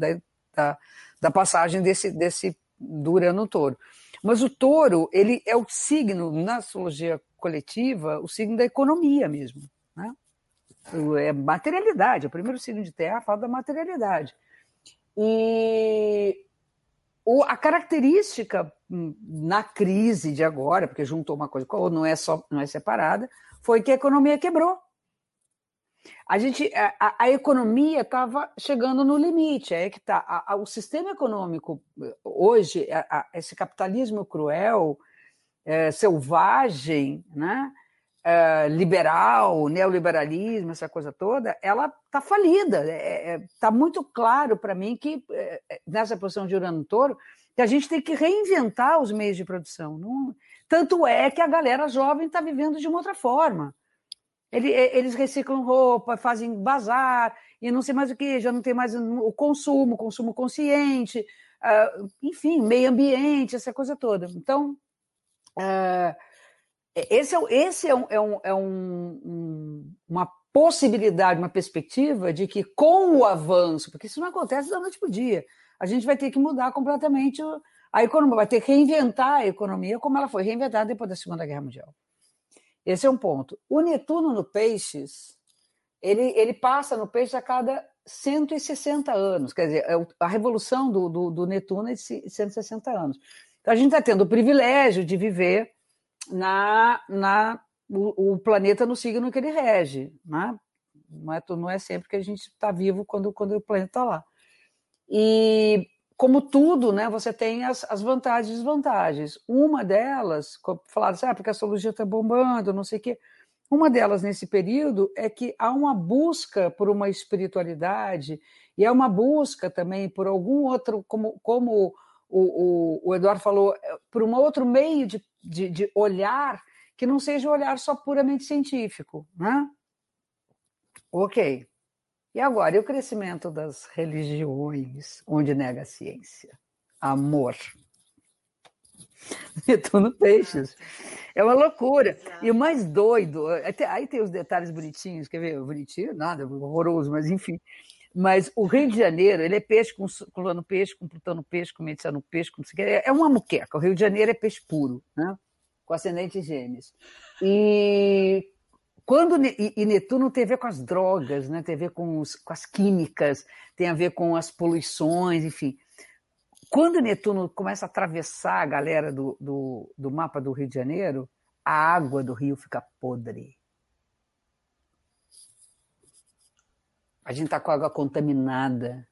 da, da passagem desse, desse do Touro. Mas o touro, ele é o signo, na astrologia coletiva, o signo da economia mesmo, né? É materialidade, é o primeiro signo de terra fala da materialidade. E o, a característica hum, na crise de agora, porque juntou uma coisa com outra, não é só não é separada, foi que a economia quebrou. A gente, a, a economia estava chegando no limite, é que tá. A, a, o sistema econômico hoje, esse capitalismo cruel, é, selvagem, né? É, liberal, neoliberalismo, essa coisa toda, ela está falida. Está é, é tá muito claro para mim que, é, nessa posição de Urano Touro, que a gente tem que reinventar os meios de produção. Não... Tanto é que a galera jovem está vivendo de uma outra forma. Eles reciclam roupa, fazem bazar, e não sei mais o que, já não tem mais o consumo, consumo consciente, uh, enfim, meio ambiente, essa coisa toda. Então, uh, esse é, esse é, um, é, um, é um, uma possibilidade, uma perspectiva de que com o avanço, porque isso não acontece da noite para o dia, a gente vai ter que mudar completamente a economia, vai ter que reinventar a economia como ela foi reinventada depois da Segunda Guerra Mundial. Esse é um ponto. O Netuno no Peixes, ele, ele passa no peixe a cada 160 anos. Quer dizer, é a revolução do, do, do Netuno é de 160 anos. Então, a gente está tendo o privilégio de viver na, na o, o, planeta no signo que ele rege. Né? Não, é, não é sempre que a gente está vivo quando, quando o planeta está lá. E como tudo, né, você tem as, as vantagens e desvantagens. Uma delas, falaram assim, ah, porque a astrologia está bombando, não sei o quê. Uma delas nesse período é que há uma busca por uma espiritualidade e é uma busca também por algum outro, como, como o, o, o Eduardo falou, é, por um outro meio de, de, de olhar que não seja um olhar só puramente científico, né? Ok. E agora, e o crescimento das religiões, onde nega a ciência? Amor. Netuno Peixes. É uma loucura. E o mais doido, aí tem os detalhes bonitinhos, quer ver? Bonitinho, nada, horroroso, mas enfim. Mas o Rio de Janeiro, ele é peixe com Plano peixe, com Plutão peixe, com Medicina peixe, com é uma muqueca. O Rio de Janeiro é peixe puro, né? com ascendente gêmeos. E quando e, Netuno tem a ver com as drogas, né? tem a ver com, os, com as químicas, tem a ver com as poluições, enfim. Quando Netuno começa a atravessar a galera do, do, do mapa do Rio de Janeiro, a água do rio fica podre. A gente está com a água contaminada.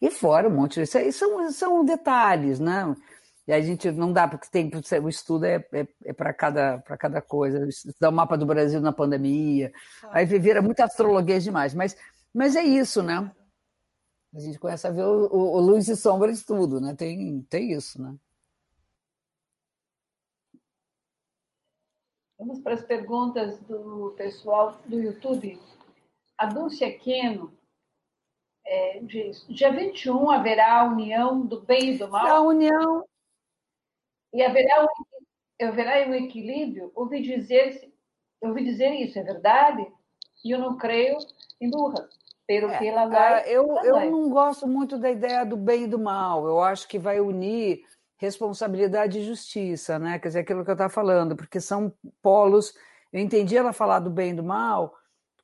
E fora um monte de. Isso aí são, são detalhes, né? E a gente não dá, porque tem o estudo é, é, é para cada, cada coisa. Estudar o mapa do Brasil na pandemia. Aí vira muita astrologia demais. Mas, mas é isso, né? A gente começa a ver o, o, o luz e sombra de tudo, né? Tem, tem isso, né? Vamos para as perguntas do pessoal do YouTube. A Dulce Aquino é, diz: dia 21 haverá a união do bem e do mal? A união e haverá um, haverá um equilíbrio? Ouvi dizer, ouvi dizer isso, é verdade? E eu não creio em burra. Pelo é, que ela vai. Ah, eu, eu não gosto muito da ideia do bem e do mal. Eu acho que vai unir responsabilidade e justiça, né? Quer dizer, aquilo que eu estava falando, porque são polos. Eu entendi ela falar do bem e do mal,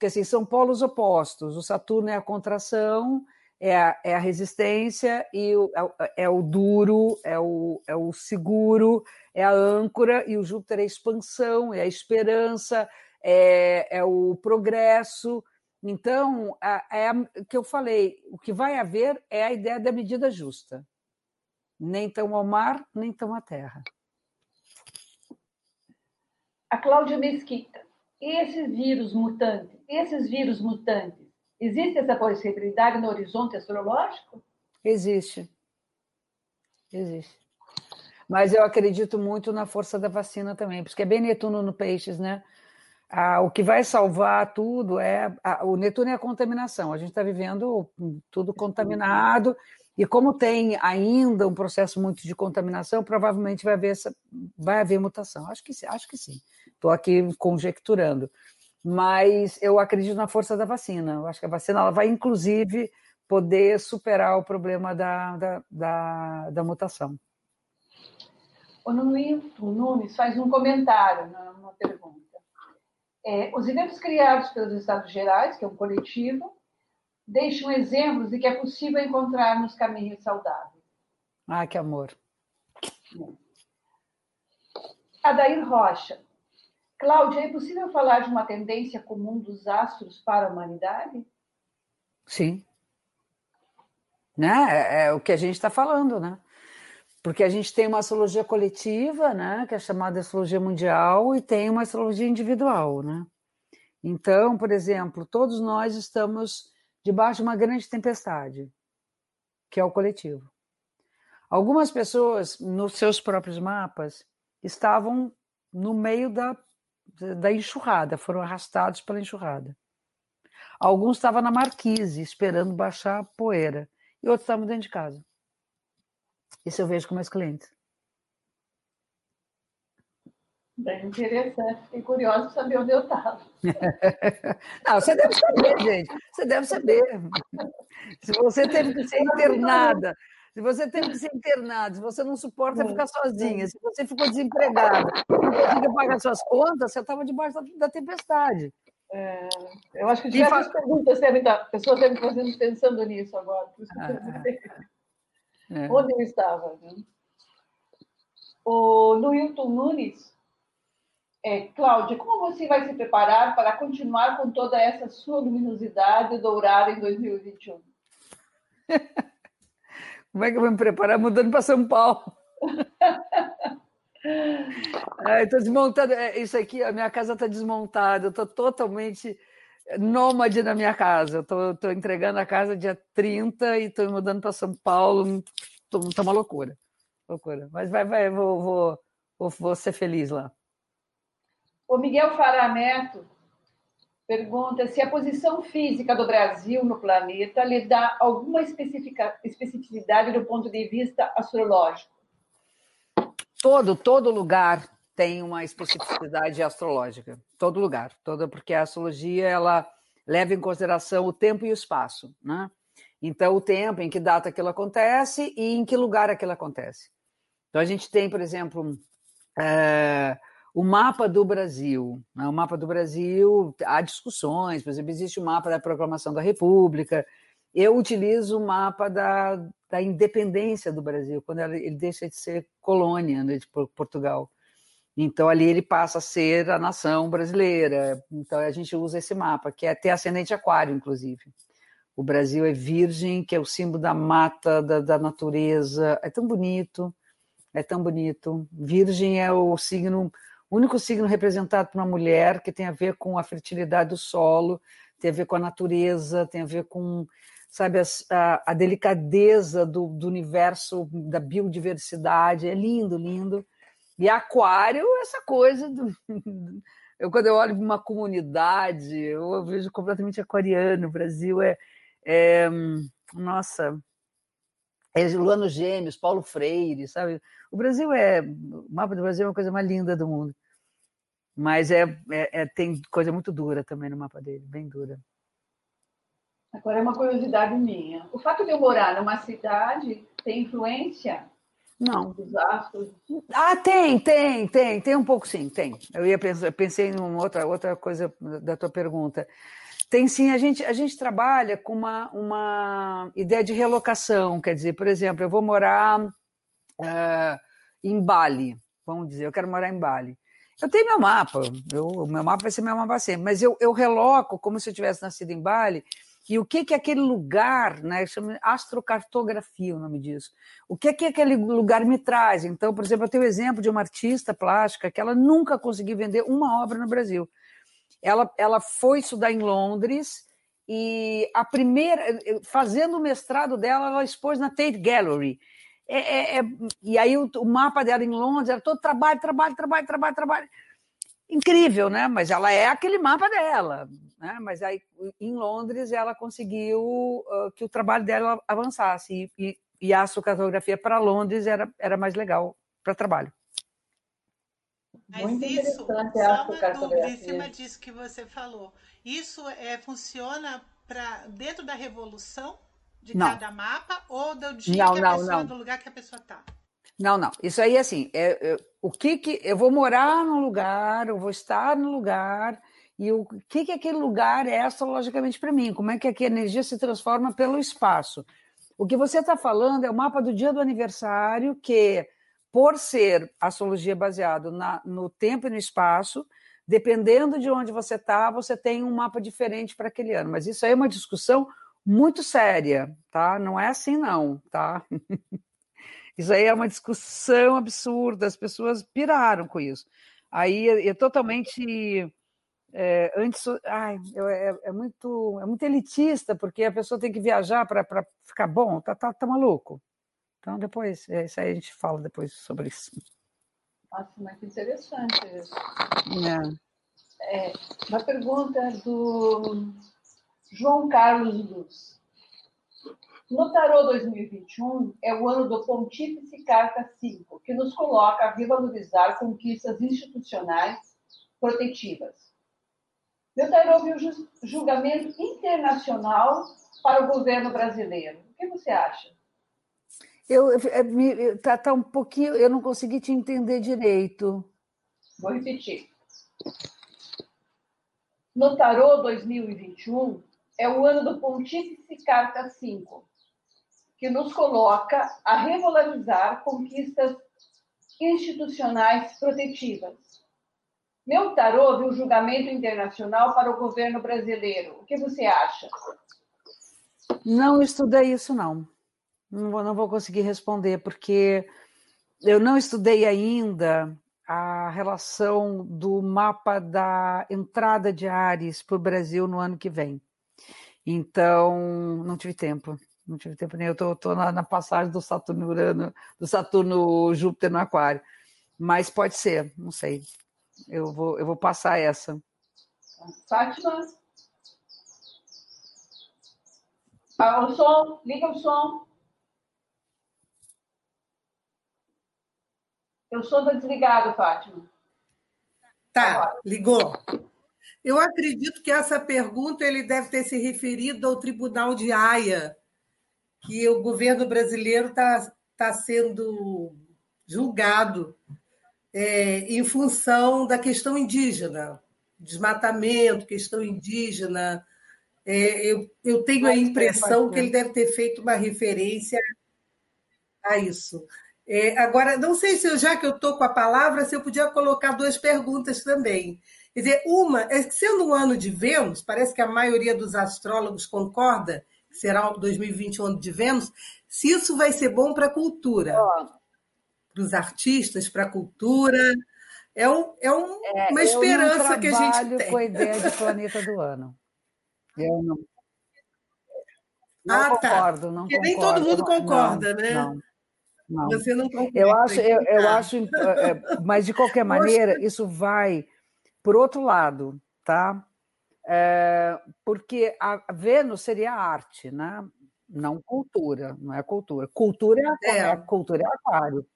porque assim, são polos opostos. O Saturno é a contração é a, é a resistência e o, é, é, o duro, é o, é o seguro, é a âncora, e o Júpiter é a expansão, é a esperança, é, é o progresso. Então, é o que eu falei, o que vai haver é a ideia da medida justa. Nem tão ao mar, nem tão à terra. A Cláudia Mesquita. Esses vírus mutantes? Esses vírus mutantes Existe essa possibilidade no horizonte astrológico? Existe. Existe. Mas eu acredito muito na força da vacina também, porque é bem Netuno no Peixes, né? Ah, o que vai salvar tudo é. Ah, o Netuno é a contaminação. A gente está vivendo tudo contaminado, e como tem ainda um processo muito de contaminação, provavelmente vai haver, essa, vai haver mutação. Acho que, acho que sim. Estou aqui conjecturando mas eu acredito na força da vacina. Eu acho que a vacina ela vai, inclusive, poder superar o problema da, da, da, da mutação. O Nunes faz um comentário numa pergunta. É, os eventos criados pelos Estados Gerais, que é um coletivo, deixam exemplos de que é possível encontrar nos caminhos saudáveis. Ah, que amor. Adair Rocha, Cláudia, é possível falar de uma tendência comum dos astros para a humanidade? Sim. Né? É, é o que a gente está falando, né? Porque a gente tem uma astrologia coletiva, né, que é chamada astrologia mundial, e tem uma astrologia individual, né? Então, por exemplo, todos nós estamos debaixo de uma grande tempestade, que é o coletivo. Algumas pessoas, nos seus próprios mapas, estavam no meio da da enxurrada, foram arrastados pela enxurrada. Alguns estavam na marquise, esperando baixar a poeira, e outros estavam dentro de casa. Isso eu vejo com meus clientes. Bem interessante. Fiquei curiosa para saber onde eu estava. Não, você deve saber, gente. Você deve saber. Se você teve que ser internada, se você teve que ser internado, se você não suporta ficar sozinha, se você ficou desempregada, não conseguiu pagar suas contas, você estava debaixo da, tempestade. É, eu acho que diversas fa... perguntas devem estar, pessoas devem estar pensando nisso agora. Ah, é. Onde eu estava? Né? O Luilton Nunes, é, Cláudia, como você vai se preparar para continuar com toda essa sua luminosidade dourada em 2021? como é que eu vou me preparar mudando para São Paulo? Estou desmontando. É, isso aqui, a minha casa está desmontada. Eu estou totalmente nômade na minha casa. Estou entregando a casa dia 30 e estou mudando para São Paulo. Está uma loucura. Loucura. Mas vai, vai, vou, vou, vou, vou ser feliz lá. O Miguel Fará Neto pergunta se a posição física do Brasil no planeta lhe dá alguma especificidade do ponto de vista astrológico todo, todo lugar tem uma especificidade astrológica. Todo lugar, toda porque a astrologia ela leva em consideração o tempo e o espaço, né? Então, o tempo, em que data aquilo acontece e em que lugar aquilo acontece. Então, a gente tem, por exemplo, é, o mapa do Brasil. Né? O mapa do Brasil, há discussões, por exemplo, existe o mapa da proclamação da República, eu utilizo o mapa da, da independência do Brasil, quando ele deixa de ser colônia né, de Portugal. Então, ali ele passa a ser a nação brasileira. Então, a gente usa esse mapa, que é ter ascendente aquário, inclusive. O Brasil é virgem, que é o símbolo da mata, da, da natureza. É tão bonito, é tão bonito. Virgem é o signo, único signo representado por uma mulher que tem a ver com a fertilidade do solo, tem a ver com a natureza, tem a ver com sabe, a, a delicadeza do, do, universo, da biodiversidade, é lindo, lindo. E aquário, essa coisa do, eu quando eu olho uma comunidade, eu vejo completamente aquariano. O Brasil é, é nossa, Luano Gêmeos, Paulo Freire, sabe? O Brasil é, o mapa do Brasil é uma coisa mais linda do mundo. Mas é, é, é tem coisa muito dura também no mapa dele, bem dura. Agora é uma curiosidade minha. O fato de eu morar numa cidade tem influência? Não. Ah, tem, tem, tem, tem um pouco sim, tem. Eu ia pensar, eu pensei em outra, outra coisa da tua pergunta. Tem sim, a gente, a gente trabalha com uma, uma ideia de relocação, quer dizer, por exemplo, eu vou morar uh, em Bali, vamos dizer, eu quero morar em Bali. Eu tenho meu mapa, o meu mapa vai ser meu mapa sempre, mas eu, eu reloco como se eu tivesse nascido em Bali e o que que aquele lugar, né, chama astrocartografia o nome disso. O que que aquele lugar me traz? Então, por exemplo, eu tenho o exemplo de uma artista plástica que ela nunca conseguiu vender uma obra no Brasil. Ela, ela foi estudar em Londres e a primeira, fazendo o mestrado dela, ela expôs na Tate Gallery. É, é, é, e aí o, o, mapa dela em Londres era todo trabalho, trabalho, trabalho, trabalho, trabalho incrível, né? Mas ela é aquele mapa dela, né? Mas aí em Londres ela conseguiu uh, que o trabalho dela avançasse e, e, e a para Londres era, era mais legal para trabalho. Mas Muito isso, só uma dúvida em cima disso que você falou. Isso é, funciona para dentro da revolução de não. cada mapa ou do dia não, que a não, pessoa, do lugar que a pessoa está? Não, não. Isso aí, assim, é, é, o que que... Eu vou morar num lugar, eu vou estar no lugar, e o que que aquele lugar é astrologicamente para mim? Como é que a energia se transforma pelo espaço? O que você está falando é o mapa do dia do aniversário, que, por ser astrologia baseado na, no tempo e no espaço, dependendo de onde você está, você tem um mapa diferente para aquele ano. Mas isso aí é uma discussão muito séria, tá? Não é assim, não, tá? Isso aí é uma discussão absurda, as pessoas piraram com isso. Aí é, é totalmente. É, antes, ai, é, é, muito, é muito elitista, porque a pessoa tem que viajar para ficar bom, tá, tá, tá maluco. Então, depois, é, isso aí a gente fala depois sobre isso. Nossa, mas interessante isso. É. é. uma pergunta do João Carlos Luz. No Tarô 2021 é o ano do Pontífice Carta 5, que nos coloca a revalorizar conquistas institucionais protetivas. Meu tarô viu julgamento internacional para o governo brasileiro. O que você acha? Eu, tá, tá um pouquinho, eu não consegui te entender direito. Vou repetir. no Tarô 2021 é o ano do Pontífice Carta 5, que nos coloca a regularizar conquistas institucionais protetivas. Meu tarô viu julgamento internacional para o governo brasileiro. O que você acha? Não estudei isso, não. Não vou, não vou conseguir responder, porque eu não estudei ainda a relação do mapa da entrada de Ares para o Brasil no ano que vem. Então, não tive tempo. Não tive tempo nem. Eu estou na, na, passagem do Saturno Urano, do Saturno Júpiter no Aquário. Mas pode ser, não sei. Eu vou, eu vou passar essa. Fátima? Ah, o som, liga o som. Som está desligado, Fátima. Tá, ligou. Eu acredito que essa pergunta ele deve ter se referido ao Tribunal de Haia, que o governo brasileiro está tá sendo julgado é, em função da questão indígena, desmatamento, questão indígena. É, eu, eu tenho a impressão que ele deve ter feito uma referência a isso. É, agora, não sei se eu, já que eu estou com a palavra, se eu podia colocar duas perguntas também. Quer dizer, uma, é que sendo um ano de Vênus, parece que a maioria dos astrólogos concorda que será 2021 ano de Vênus, se isso vai ser bom para a cultura, oh. para os artistas, para a cultura. É, um, é, um, é uma esperança que a gente tem. com a ideia de planeta do ano. Eu não. não ah, concordo, tá. não Porque concordo. nem todo mundo concorda, não, né? Não. Não. Você não eu acho, eu, eu acho, é, mas de qualquer maneira, isso vai por outro lado, tá? É, porque a Vênus seria arte, né? Não cultura, não é cultura. Cultura é, é. é cultura é aquário.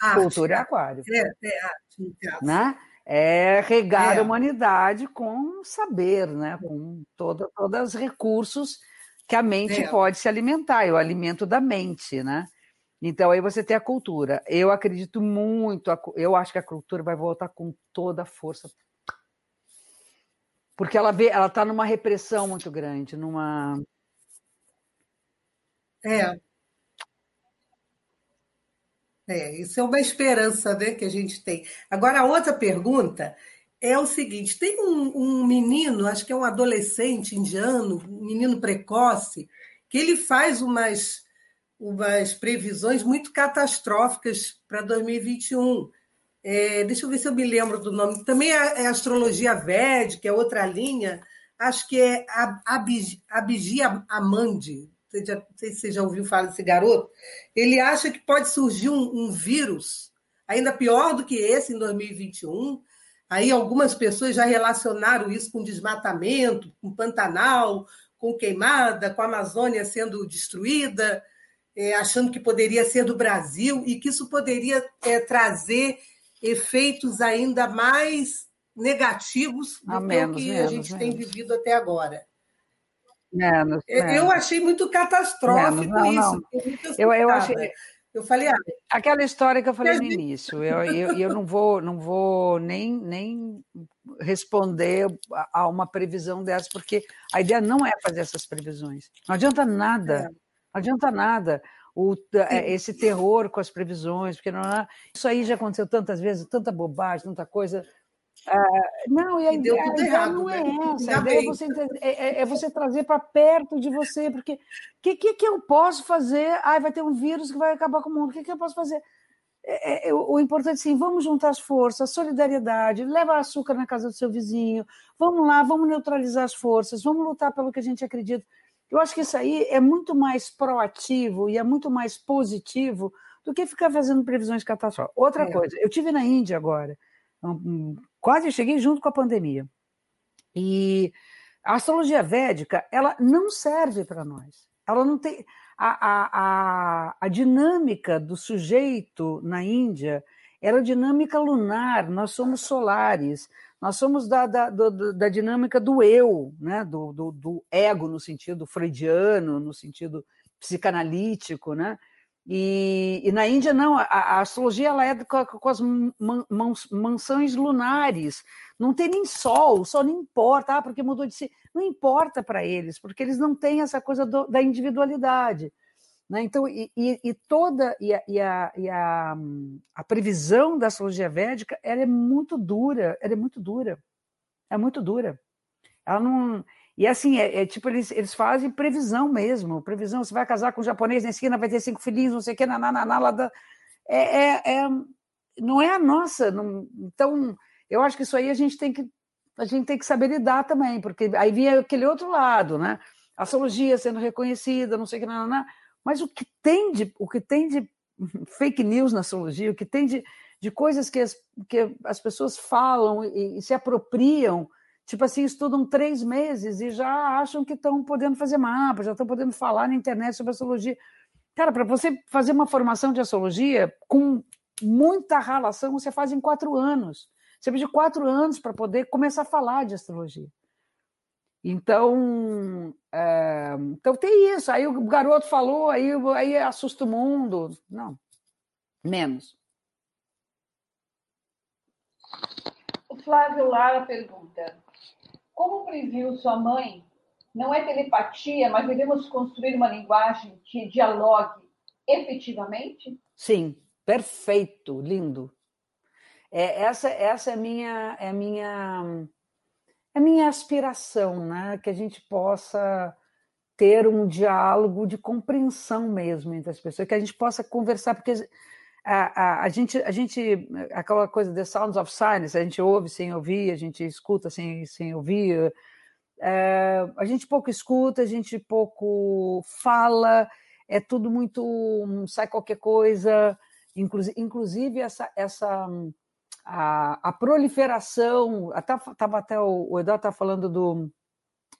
Arte, cultura é aquário. É, é arte, né? É regar é. a humanidade com saber, né? Com toda, todos os recursos que a mente é. pode se alimentar, é o alimento da mente, né? Então aí você tem a cultura. Eu acredito muito, eu acho que a cultura vai voltar com toda a força porque ela vê, ela está numa repressão muito grande, numa é. É, isso é uma esperança né, que a gente tem. Agora, a outra pergunta é o seguinte: tem um, um menino, acho que é um adolescente indiano, um menino precoce, que ele faz umas, umas previsões muito catastróficas para 2021. É, deixa eu ver se eu me lembro do nome. Também é, astrologia védica, é outra linha. Acho que é Abhiji Amandi. não sei se você já ouviu falar desse garoto. Ele acha que pode surgir um, um vírus, ainda pior do que esse em 2021. Aí algumas pessoas já relacionaram isso com desmatamento, com Pantanal, com queimada, com a Amazônia sendo destruída, é, achando que poderia ser do Brasil e que isso poderia é, trazer efeitos ainda mais negativos do menos, que menos, a gente menos. tem vivido até agora. Menos, eu achei muito catastrófico não, isso. Não. Eu, eu, achei. Eu falei, ah, aquela história que eu falei no início, eu, eu, eu não vou, não vou nem, nem responder a uma previsão dessa, porque a ideia não é fazer essas previsões. Não adianta nada. É. Não adianta nada o, é, esse terror com as previsões, porque não é, isso aí já aconteceu tantas vezes, tanta bobagem, tanta coisa. Uh, não, e a, e a, a errado, não é né? essa. A ideia é você, é, é, é você trazer para perto de você, porque o que, que, que, eu posso fazer? Ai, vai ter um vírus que vai acabar com o mundo, o que, que eu posso fazer? É, é, o importante é sim, vamos juntar as forças, solidariedade, leva açúcar na casa do seu vizinho, vamos lá, vamos neutralizar as forças, vamos lutar pelo que a gente acredita. Eu acho que isso aí é muito mais proativo e é muito mais positivo do que ficar fazendo previsões catastróficas. Outra é. coisa, eu tive na Índia agora, quase cheguei junto com a pandemia. E a astrologia védica, ela não serve para nós. Ela não tem. A, a, a, a dinâmica do sujeito na Índia era dinâmica lunar, nós somos solares. Nós somos da, da, do, da dinâmica do eu, né? Do, do, do, ego no sentido freudiano, no sentido psicanalítico, né? E, e na Índia, não, a, a, astrologia ela é com, com as man, mansões lunares. Não tem nem sol, o sol não importa, ah, porque mudou de si. Não importa para eles, porque eles não têm essa coisa do, da individualidade. Né? Então, e, e, e toda e, a, e, a, e a, a, previsão da astrologia védica ela é muito dura, ela é muito dura. É muito dura. Ela não. E assim, é, é, tipo, eles, eles fazem previsão mesmo. Previsão, você vai casar com um japonês na esquina, vai ter cinco filhinhos, não sei o que, na, na, na, lá da... é, é, é, não é a nossa. Não... Então, eu acho que isso aí a gente tem que a gente tem que saber lidar também, porque aí vinha aquele outro lado, né? A astrologia sendo reconhecida, não sei o que, não, não, não. Mas o que tem de o que tem de fake news na astrologia, o que tem de, de coisas que as, que as pessoas falam e, e se apropriam tipo assim, estudam três meses e já acham que estão podendo fazer mapa, já estão podendo falar na internet sobre astrologia. Cara, para você fazer uma formação de astrologia com muita relação, você faz em quatro anos. Você precisa de quatro anos para poder começar a falar de astrologia. Então, é, então tem isso. Aí o garoto falou, aí, aí assusta o mundo. Não, menos. O Flávio Lara pergunta: como previu sua mãe, não é telepatia, mas devemos construir uma linguagem que dialogue efetivamente? Sim, perfeito, lindo. É, essa essa é minha é minha minha aspiração, né? Que a gente possa ter um diálogo de compreensão mesmo entre as pessoas, que a gente possa conversar, porque a, a, a, gente, a gente, aquela coisa The Sounds of Silence, a gente ouve sem ouvir, a gente escuta sem, sem ouvir, é, a gente pouco escuta, a gente pouco fala, é tudo muito, sai qualquer coisa, inclusive, inclusive essa, essa a, a proliferação, estava até o, o Eduardo está falando do,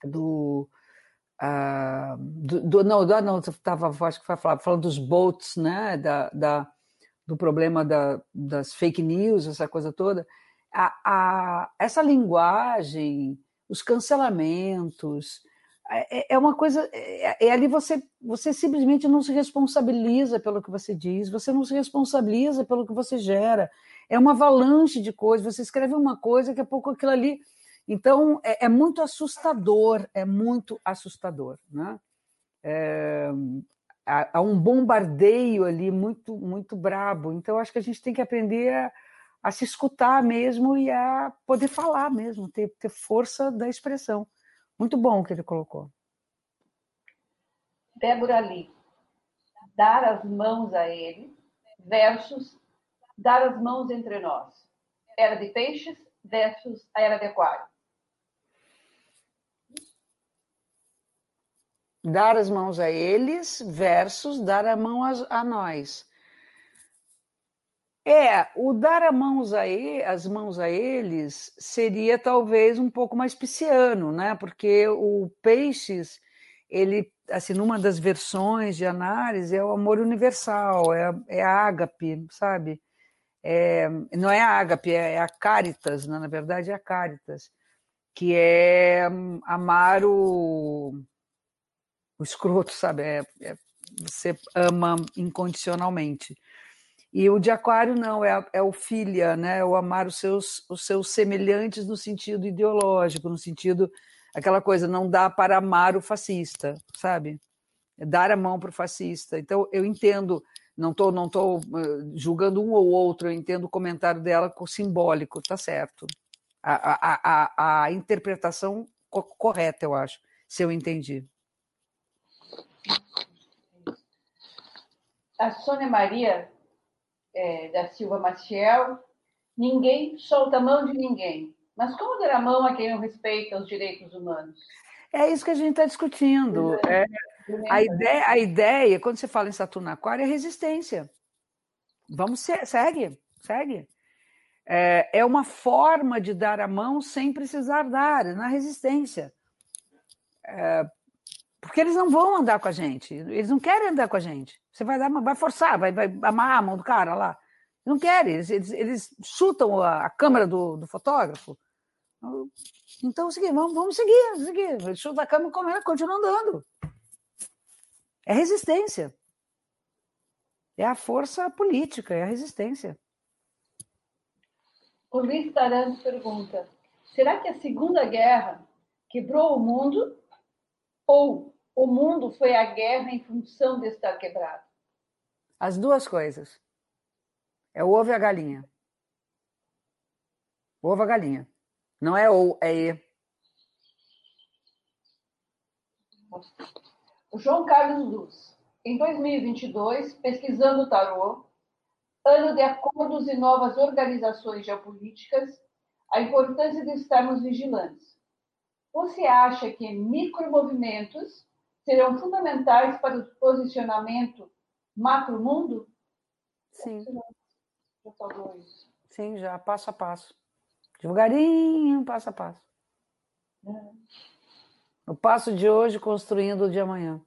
do Uh, do, do, não, não, estava, acho que foi falando dos boats, né, da, da, do problema da, das fake news, essa coisa toda, a, a, essa linguagem, os cancelamentos, é, é uma coisa. É, é, ali você, você simplesmente não se responsabiliza pelo que você diz, você não se responsabiliza pelo que você gera. É uma avalanche de coisas. Você escreve uma coisa, daqui a pouco aquilo ali. Então, é, é muito assustador, é muito assustador. Né? É, há, um bombardeio ali muito muito brabo. Então acho que a gente tem que aprender a, a se escutar mesmo e a poder falar mesmo, ter, ter força da expressão. Muito bom o que ele colocou. Débora Lee, dar as mãos a ele versus dar as mãos entre nós. Era de peixes versus a era de aquário. dar as mãos a eles versus dar a mão a, a nós. É, o dar a mãos a ele, as mãos a eles seria talvez um pouco mais pisciano, né? Porque o peixes, ele, assim, numa das versões de análise, é o amor universal, é, é ágape, sabe? É, não é a ágape, é, a caritas, né? na verdade é a caritas, que é amar o, o escroto, sabe? É, é, você ama incondicionalmente. E o de aquário não, é, é o filha, né? É o amar os seus, os seus semelhantes no sentido ideológico, no sentido aquela coisa, não dá para amar o fascista, sabe? É dar a mão para o fascista. Então eu entendo, não estou não tô uh, julgando um ou outro, eu entendo o comentário dela com simbólico, tá certo. A, a, a, a interpretação co correta, eu acho, se eu entendi. A Sônia Maria é, da Silva Maciel, ninguém solta a mão de ninguém. Mas como dar a mão a quem não respeita os direitos humanos? É isso que a gente está discutindo. É, a, ideia, a ideia, quando você fala em Saturno Aquário, é resistência. Vamos, segue, segue. É, é uma forma de dar a mão sem precisar dar, na resistência. É, porque eles não vão andar com a gente, eles não querem andar com a gente. Você vai dar, vai forçar, vai, vai amarrar a mão do cara lá. Não querem, eles, eles, eles chutam a, a câmera do, do, fotógrafo. Então, é seguinte, vamos, vamos seguir, seguir. Chuta a câmera e continua andando. É resistência. é a força política, é a resistência. O Luiz Taranto pergunta: será que a Segunda Guerra quebrou o mundo? Ou o mundo foi a guerra em função de estar quebrado? As duas coisas. É o ovo e a galinha. Ovo e a galinha. Não é ou, é e. João Carlos Luz. Em 2022, pesquisando o tarô, ano de acordos e novas organizações geopolíticas, a importância de estarmos vigilantes. Você acha que micromovimentos serão fundamentais para o posicionamento macro-mundo? Sim. Sim, já, passo a passo. Devagarinho, passo a passo. É. O passo de hoje construindo o de amanhã.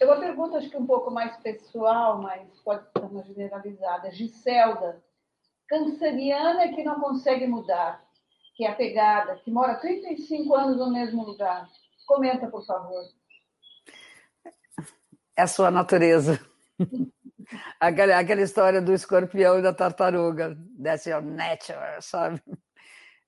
É uma pergunta, acho que um pouco mais pessoal, mas pode ser uma generalizada. Giselda, canceriana que não consegue mudar, que é apegada, que mora 35 anos no mesmo lugar. Comenta, por favor. É a sua natureza. aquela, aquela história do escorpião e da tartaruga. That's your nature, sabe?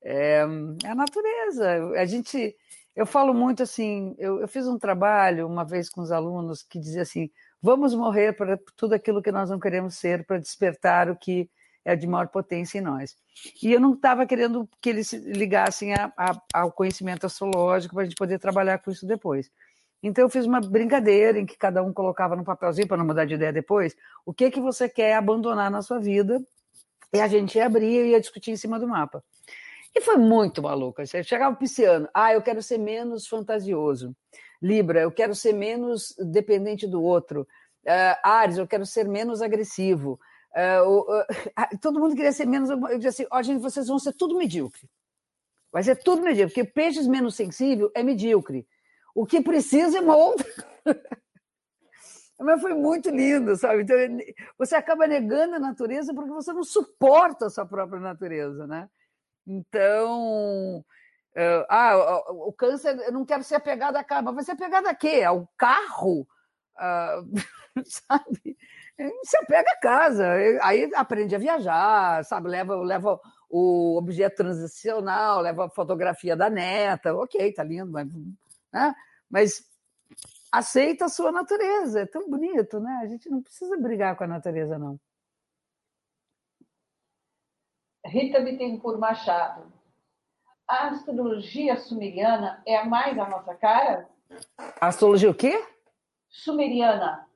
É, é a natureza. A gente eu falo muito assim, eu, eu fiz um trabalho uma vez com os alunos que dizia assim, vamos morrer para tudo aquilo que nós não queremos ser, para despertar o que é de maior potência em nós. E eu não estava querendo que eles se ligassem a, a, ao conhecimento astrológico para a gente poder trabalhar com isso depois. Então eu fiz uma brincadeira em que cada um colocava no papelzinho para não mudar de ideia depois, o que que você quer abandonar na sua vida, e a gente ia abrir e ia discutir em cima do mapa. E foi muito maluca. Você chegava o pisciano, ah, eu quero ser menos fantasioso. Libra, eu quero ser menos dependente do outro. Uh, Ares, eu quero ser menos agressivo. Uh, uh, todo mundo queria ser menos. Eu disse assim: ó, oh, gente, vocês vão ser tudo medíocre. Vai ser tudo medíocre, porque peixes menos sensível é medíocre. O que precisa é uma outra. Mas foi muito lindo, sabe? Então, você acaba negando a natureza porque você não suporta a sua própria natureza, né? Então, uh, ah, o, câncer, eu não quero ser apegado à carro, mas vai ser apegado a quê? Ao carro? Uh, sabe? Se apega a casa, aí aprende a viajar, sabe? Leva, leva o objeto transicional, leva a fotografia da neta, ok, tá lindo, mas, né? mas aceita a sua natureza, é tão bonito, né? A gente não precisa brigar com a natureza, não. Rita Bittencourt Machado. A astrologia sumeriana é a mais a nossa cara? A astrologia o quê? Sumeriana.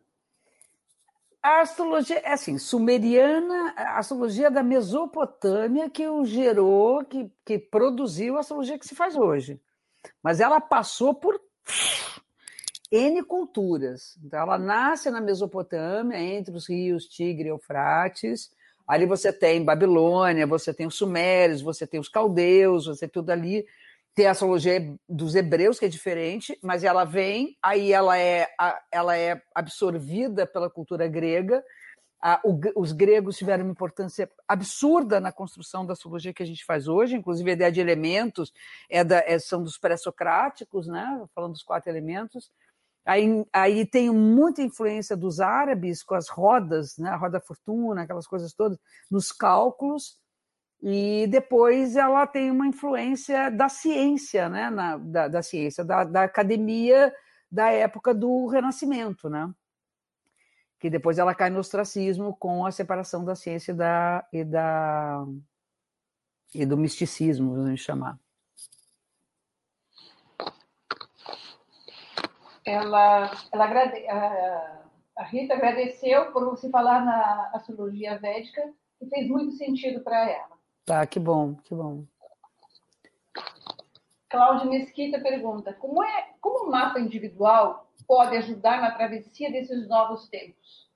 A astrologia, é assim, sumeriana, a astrologia da Mesopotâmia que o gerou, que, que produziu a astrologia que se faz hoje. Mas ela passou por N culturas. Então, ela nasce na Mesopotâmia, entre os rios Tigre e Eufrates, Ali você tem Babilônia, você tem os Sumérios, você tem os Caldeus, você tem tudo ali. Tem a astrologia dos hebreus, que é diferente, mas ela vem, aí ela é, ela é absorvida pela cultura grega. os gregos tiveram uma importância absurda na construção da astrologia que a gente faz hoje, inclusive a ideia de elementos é da, é, são dos pré-socráticos, né? falando dos quatro elementos. Aí, aí tem muita influência dos árabes com as rodas, né, a roda fortuna, aquelas coisas todas, nos cálculos, e depois ela tem uma influência da ciência, né, na, da, da ciência, da, da academia da época do Renascimento, né? que depois ela cai no ostracismo com a separação da ciência da, e, da, e do misticismo, vamos chamar. Ela, ela agrade, a, a Rita agradeceu por você falar na astrologia védica e fez muito sentido para ela. Tá, que bom, que bom. Cláudia Mesquita pergunta: como é, como o mapa individual pode ajudar na travessia desses novos tempos?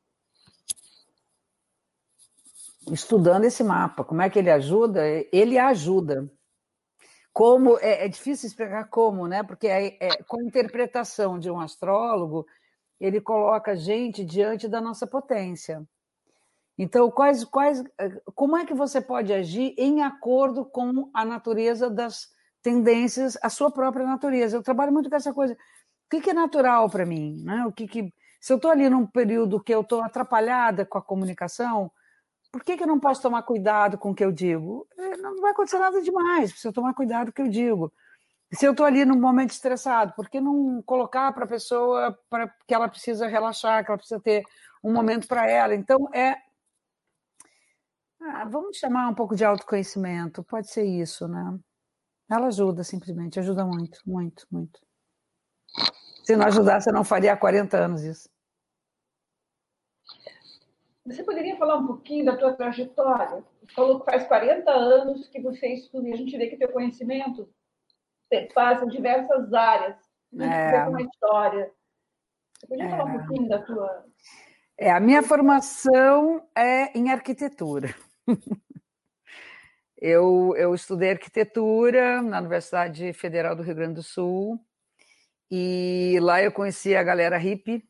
Estudando esse mapa, como é que ele ajuda? Ele ajuda. Como é, é difícil explicar como, né? Porque é, é, com a interpretação de um astrólogo, ele coloca a gente diante da nossa potência. Então, quais, quais, como é que você pode agir em acordo com a natureza das tendências, a sua própria natureza? Eu trabalho muito com essa coisa. O que, é natural para mim? Né? O que, que Se eu estou ali num período que eu estou atrapalhada com a comunicação, por que, que eu não posso tomar cuidado com o que eu digo? É, não vai acontecer nada demais eu tomar cuidado com o que eu digo. Se eu estou ali num momento estressado, por que não colocar para a pessoa para que ela precisa relaxar, que ela precisa ter um momento para ela? Então, é. Ah, vamos chamar um pouco de autoconhecimento, pode ser isso, né? Ela ajuda, simplesmente, ajuda muito, muito, muito. Se não ajudasse, eu não faria há 40 anos isso. Você poderia falar um pouquinho da tua trajetória? Você falou que faz 40 anos que você estuda e a gente vê que teu conhecimento passa em diversas áreas, é. uma história. Você podia é. falar um é. pouquinho da tua... É, a minha formação é em arquitetura. Eu, eu estudei arquitetura na Universidade Federal do Rio Grande do Sul e lá eu conheci a galera hippie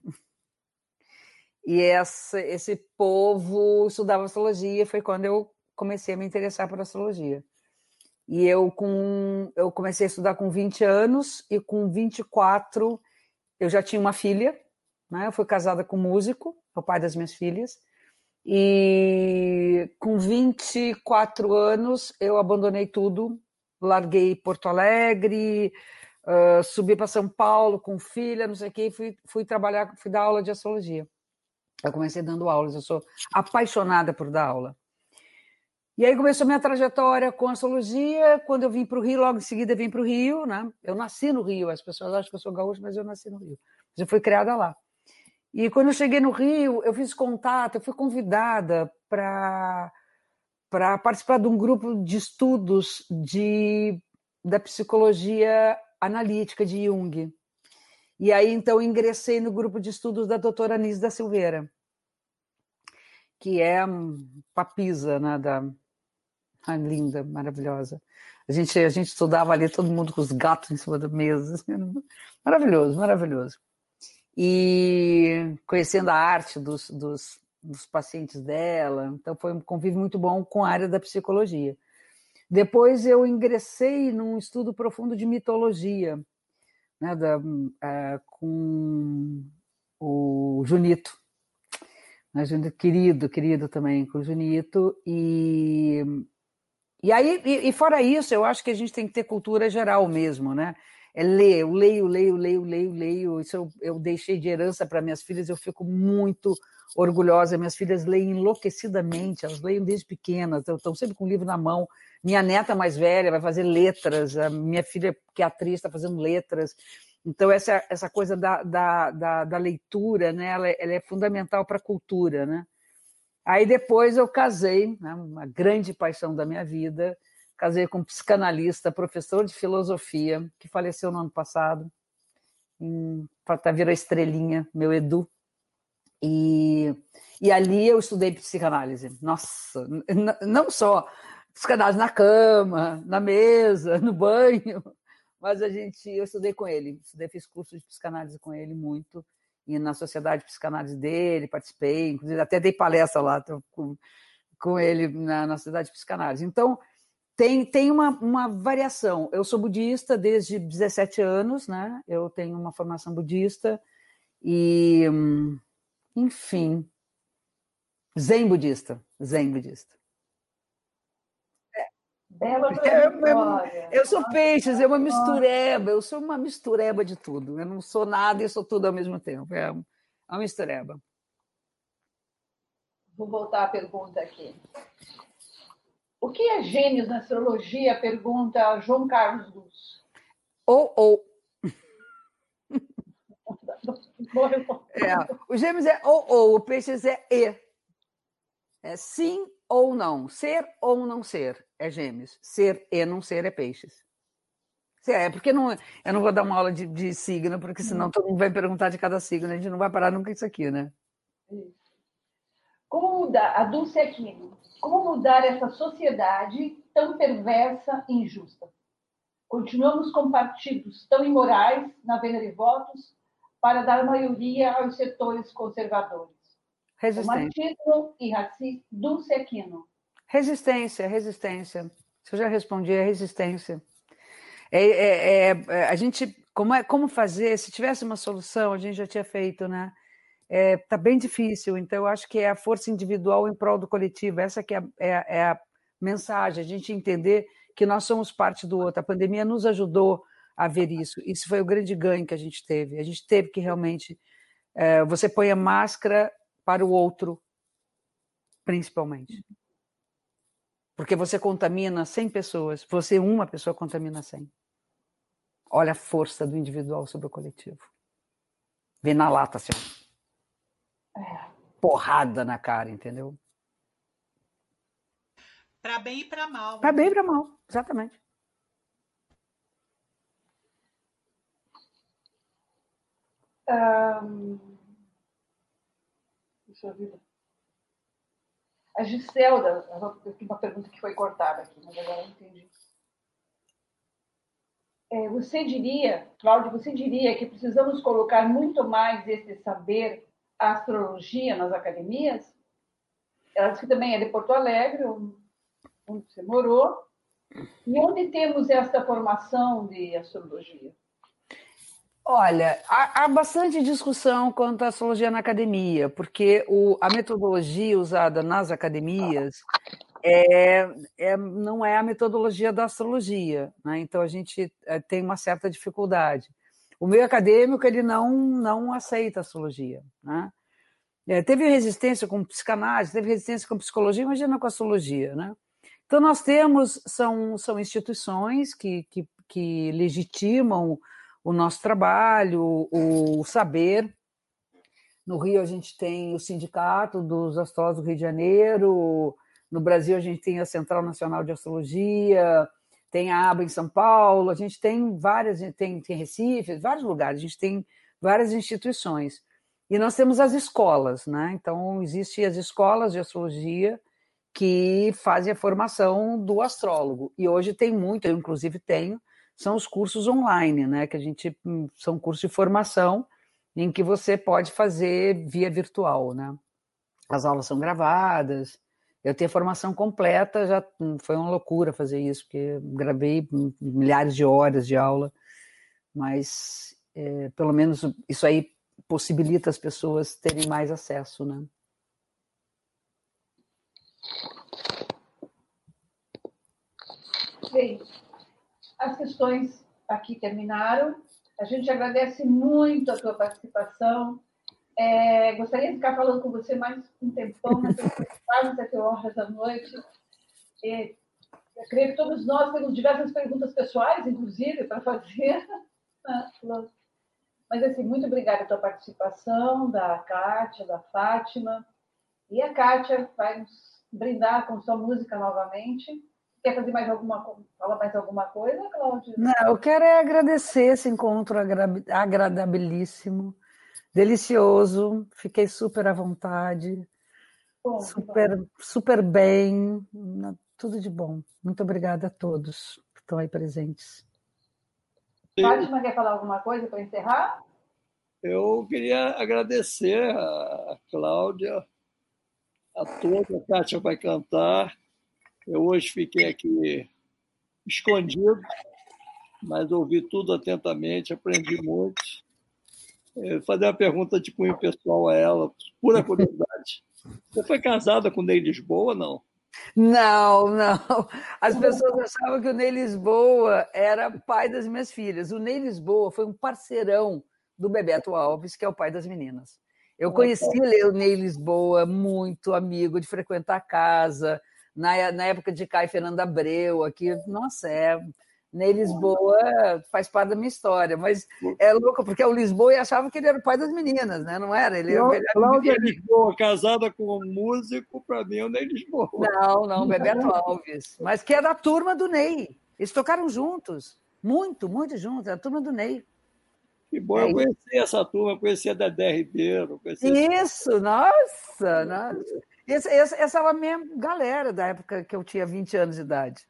e essa, esse povo estudava astrologia, foi quando eu comecei a me interessar por astrologia. E eu, com, eu comecei a estudar com 20 anos e com 24 eu já tinha uma filha, né? eu fui casada com um músico, o pai das minhas filhas, e com 24 anos eu abandonei tudo, larguei Porto Alegre, uh, subi para São Paulo com filha, não sei o quê, e fui, fui trabalhar, fui dar aula de astrologia. Eu comecei dando aulas, eu sou apaixonada por dar aula. E aí começou minha trajetória com astrologia. Quando eu vim para o Rio, logo em seguida vim para o Rio, né? Eu nasci no Rio, as pessoas acham que eu sou gaúcha, mas eu nasci no Rio. Eu fui criada lá. E quando eu cheguei no Rio, eu fiz contato, eu fui convidada para para participar de um grupo de estudos de, da psicologia analítica de Jung. E aí, então, ingressei no grupo de estudos da doutora Anis da Silveira, que é papisa, né, da... Linda, maravilhosa. A gente, a gente estudava ali, todo mundo com os gatos em cima da mesa. Maravilhoso, maravilhoso. E conhecendo a arte dos, dos, dos pacientes dela. Então, foi um convívio muito bom com a área da psicologia. Depois, eu ingressei num estudo profundo de mitologia, né, da, uh, com o Junito, né, Junito, querido, querido também com o Junito, e, e aí, e, e, fora isso, eu acho que a gente tem que ter cultura geral mesmo, né? É ler, eu leio, leio, leio, leio, leio, isso eu, eu deixei de herança para minhas filhas, eu fico muito orgulhosa, minhas filhas leem enlouquecidamente, elas leem desde pequenas, estão sempre com o livro na mão, minha neta mais velha vai fazer letras, a minha filha, que é atriz, está fazendo letras. Então, essa, essa coisa da, da, da, da leitura, né, ela, ela é fundamental para a cultura. Né? Aí depois eu casei, né, uma grande paixão da minha vida, casei com um psicanalista, professor de filosofia, que faleceu no ano passado, tá, virou estrelinha, meu Edu. E, e ali eu estudei psicanálise. Nossa, não só psicanálise na cama, na mesa, no banho, mas a gente, eu estudei com ele, estudei, fiz curso de psicanálise com ele muito, e na sociedade de psicanálise dele, participei, inclusive até dei palestra lá com, com ele na, na sociedade de psicanálise. Então, tem, tem uma, uma variação. Eu sou budista desde 17 anos, né? Eu tenho uma formação budista e, enfim, zen budista, zen budista. Bela eu, eu sou peixes, é uma mistureba, eu sou uma mistureba de tudo. Eu não sou nada e sou tudo ao mesmo tempo. É uma mistureba. Vou voltar à pergunta aqui. O que é gênios na astrologia? Pergunta João Carlos Luz. Ou, ou. é, o gêmeos é ou, ou, o peixes é e. É sim ou não. Ser ou não ser é gêmeos. Ser e não ser é peixes. É, porque não, eu não vou dar uma aula de, de signo, porque senão uhum. todo mundo vai perguntar de cada signo, a gente não vai parar nunca isso aqui, né? Como mudar, a Dulce Aquino, como mudar essa sociedade tão perversa e injusta? Continuamos com partidos tão imorais na venda de votos para dar maioria aos setores conservadores. Resistência. O e racismo, Dulce Aquino. Resistência, resistência. Se eu já respondi, é resistência. É, é, é, a gente, como, é, como fazer? Se tivesse uma solução, a gente já tinha feito, né? Está é, tá bem difícil. Então, eu acho que é a força individual em prol do coletivo. Essa que é, é, é a mensagem, a gente entender que nós somos parte do outro. A pandemia nos ajudou a ver isso. Isso foi o grande ganho que a gente teve. A gente teve que realmente. É, você põe a máscara para o outro, principalmente. Porque você contamina 100 pessoas, você, uma pessoa, contamina 100. Olha a força do individual sobre o coletivo. Vem na lata, assim. Porrada na cara, entendeu? Para bem e para mal. Para bem e para mal, exatamente. Um... Deixa eu ver. A Giselda, uma pergunta que foi cortada aqui, mas agora eu entendi. É, você diria, Cláudia, você diria que precisamos colocar muito mais esse saber astrologia nas academias? Ela disse que também é de Porto Alegre, onde você morou. E onde temos esta formação de astrologia? Olha, há, há, bastante discussão quanto à astrologia na academia, porque o, a metodologia usada nas academias é, é, não é a metodologia da astrologia, né? então a gente é, tem uma certa dificuldade. O meio acadêmico ele não, não aceita a astrologia. Né? É, teve resistência com psicanálise, teve resistência com psicologia, imagina com a astrologia. Né? Então nós temos, são, são instituições que, que, que legitimam o nosso trabalho, o, saber. No Rio a gente tem o Sindicato dos Astrólogos do Rio de Janeiro, no Brasil a gente tem a Central Nacional de Astrologia, tem a aba em São Paulo, a gente tem várias, tem, tem Recife, vários lugares, a gente tem várias instituições. E nós temos as escolas, né? Então, existem as escolas de astrologia que fazem a formação do astrólogo. E hoje tem muito, eu inclusive tenho, são os cursos online, né? Que a gente hum, são cursos de formação em que você pode fazer via virtual, né? As aulas são gravadas. Eu tenho formação completa, já hum, foi uma loucura fazer isso, porque gravei milhares de horas de aula, mas é, pelo menos isso aí possibilita as pessoas terem mais acesso, né? Bem, as questões aqui terminaram. A gente agradece muito a tua participação. É, gostaria de ficar falando com você mais um tempão, mas quase sete horas da noite. E eu creio que todos nós temos diversas perguntas pessoais, inclusive, para fazer. Mas, assim, muito obrigada pela participação da Kátia, da Fátima. E a Kátia vai nos brindar com sua música novamente. Quer fazer mais alguma falar mais alguma coisa, Cláudia? Não, eu quero é agradecer esse encontro agradabilíssimo, delicioso. Fiquei super à vontade, bom, super, bom. super bem, tudo de bom. Muito obrigada a todos que estão aí presentes. Fátima, quer falar alguma coisa para encerrar? Eu queria agradecer a Cláudia, a toda, a Kátia vai cantar, eu hoje fiquei aqui escondido, mas ouvi tudo atentamente, aprendi muito. Vou fazer uma pergunta de cunho pessoal a ela, pura curiosidade. Você foi casada com o Ney Lisboa, não? Não, não. As pessoas achavam que o Ney Lisboa era pai das minhas filhas. O Ney Lisboa foi um parceirão do Bebeto Alves, que é o pai das meninas. Eu conheci o Ney Lisboa, muito amigo, de frequentar a casa, na, na época de Caio Fernando Abreu, aqui, nossa, é. Nem Lisboa faz parte da minha história, mas é louco, porque o Lisboa achava que ele era o pai das meninas, né? Não era? Ele não, era Cláudia Lisboa, casada com um músico, para mim é o Ney Lisboa. Não, não, Bebeto Alves. Mas que é da turma do Ney. Eles tocaram juntos, muito, muito juntos, é a turma do Ney. Que bom, é eu conheci essa turma, conheci a Dedé Ribeiro. Isso, nossa, nossa. Essa era a minha galera da época que eu tinha 20 anos de idade.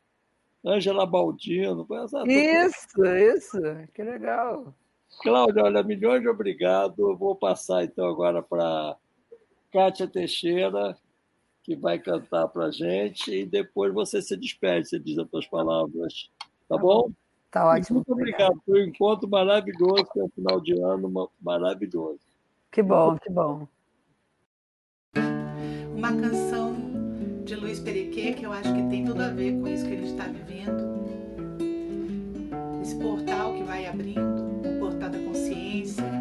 Ângela Baldino. Isso, isso. Que legal. Cláudia, olha, milhões de obrigado. Eu vou passar então agora para Kátia Teixeira, que vai cantar para a gente, e depois você se despede, você diz as suas palavras. Tá, tá bom? Tá ótimo. Muito obrigado. Foi um encontro maravilhoso, foi um final de ano maravilhoso. Que bom, que bom. Uma canção de Luiz Periquet que eu acho que tem tudo a ver com isso que ele está vivendo. Esse portal que vai abrindo, o portal da consciência.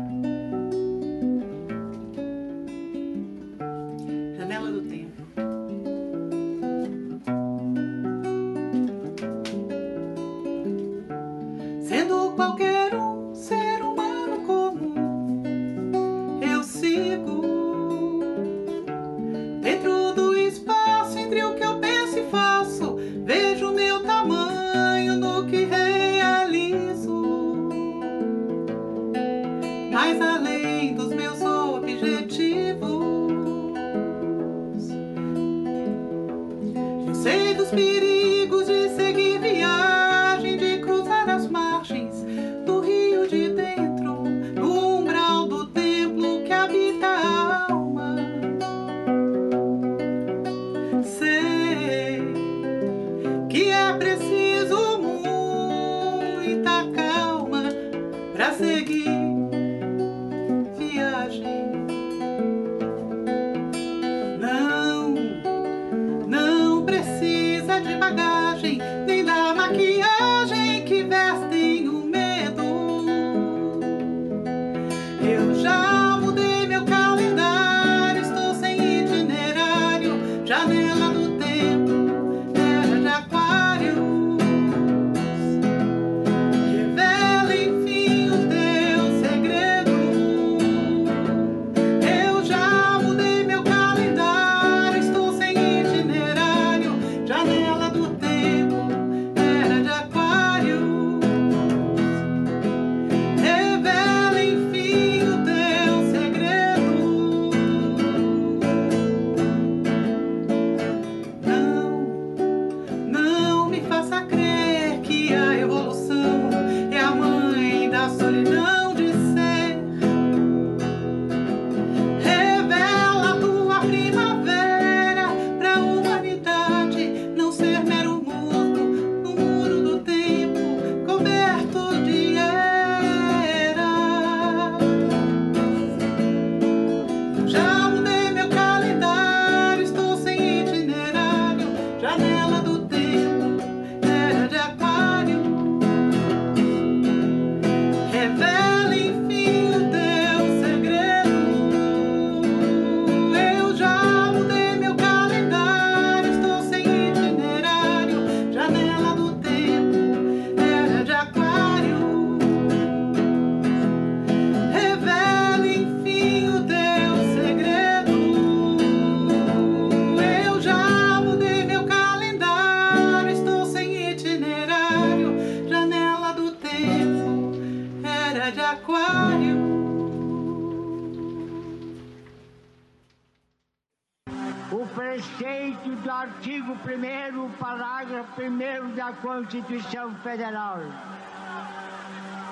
Constituição Federal.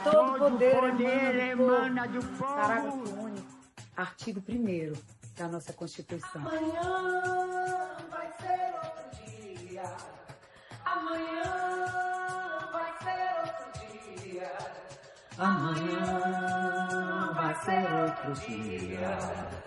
Todo poder, poder emana do povo. Parágrafo único. Artigo 1 da nossa Constituição. Amanhã vai ser outro dia. Amanhã vai ser outro dia. Amanhã vai ser outro dia.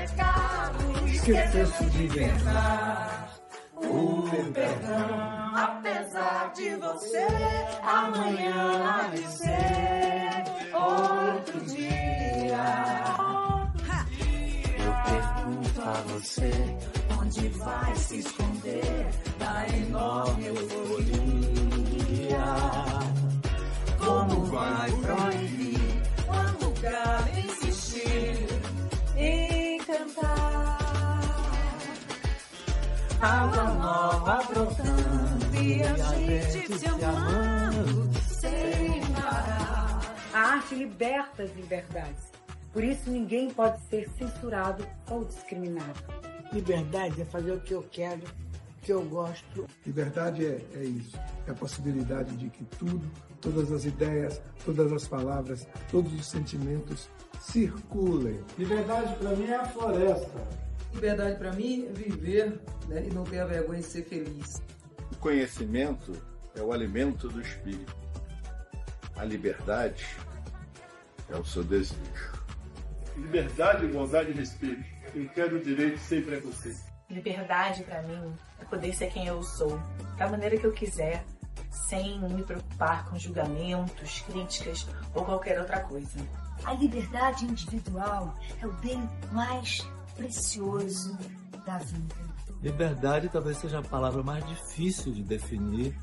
pecado, esqueceu-se de inventar o perdão. Apesar de você, amanhã há de ser outro dia. Eu pergunto a você, onde vai se esconder da enorme euforia? Como vai proibir quando o Água nova brotando e a gente se amando sem parar. A arte liberta as liberdades. Por isso ninguém pode ser censurado ou discriminado. Liberdade é fazer o que eu quero, o que eu gosto. Liberdade é, é isso, é a possibilidade de que tudo, todas as ideias, todas as palavras, todos os sentimentos circulem. Liberdade para mim é a floresta. Liberdade para mim é viver né, e não ter a vergonha de ser feliz. O conhecimento é o alimento do espírito. A liberdade é o seu desejo. Liberdade, igualdade e respeito. Eu quero o direito sem preconceito. Liberdade para mim é poder ser quem eu sou, da maneira que eu quiser, sem me preocupar com julgamentos, críticas ou qualquer outra coisa. A liberdade individual é o bem mais precioso da vida. Liberdade talvez seja a palavra mais difícil de definir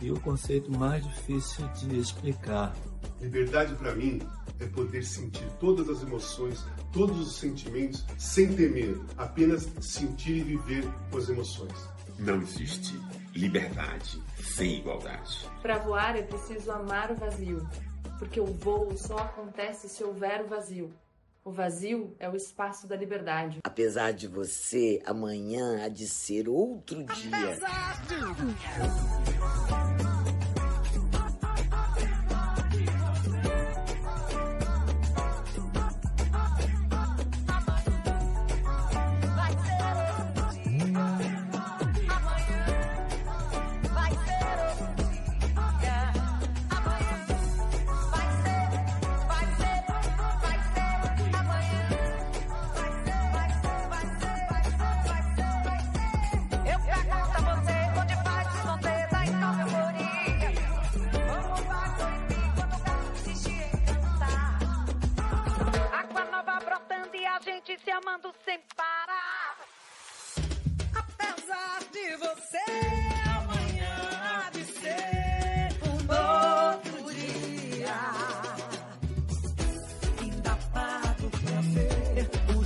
e o conceito mais difícil de explicar. Liberdade para mim é poder sentir todas as emoções, todos os sentimentos sem temer, apenas sentir e viver com as emoções. Não existe liberdade sem igualdade. Para voar é preciso amar o vazio, porque o voo só acontece se houver o vazio. O vazio é o espaço da liberdade. Apesar de você, amanhã há de ser outro dia. Apesar de...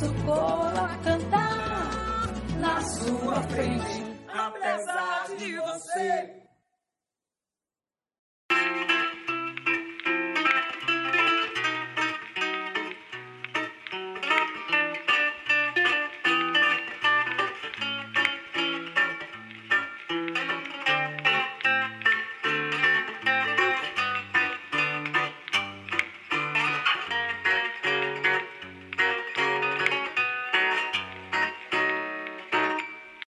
nosso coro a cantar na sua frente, apesar de você.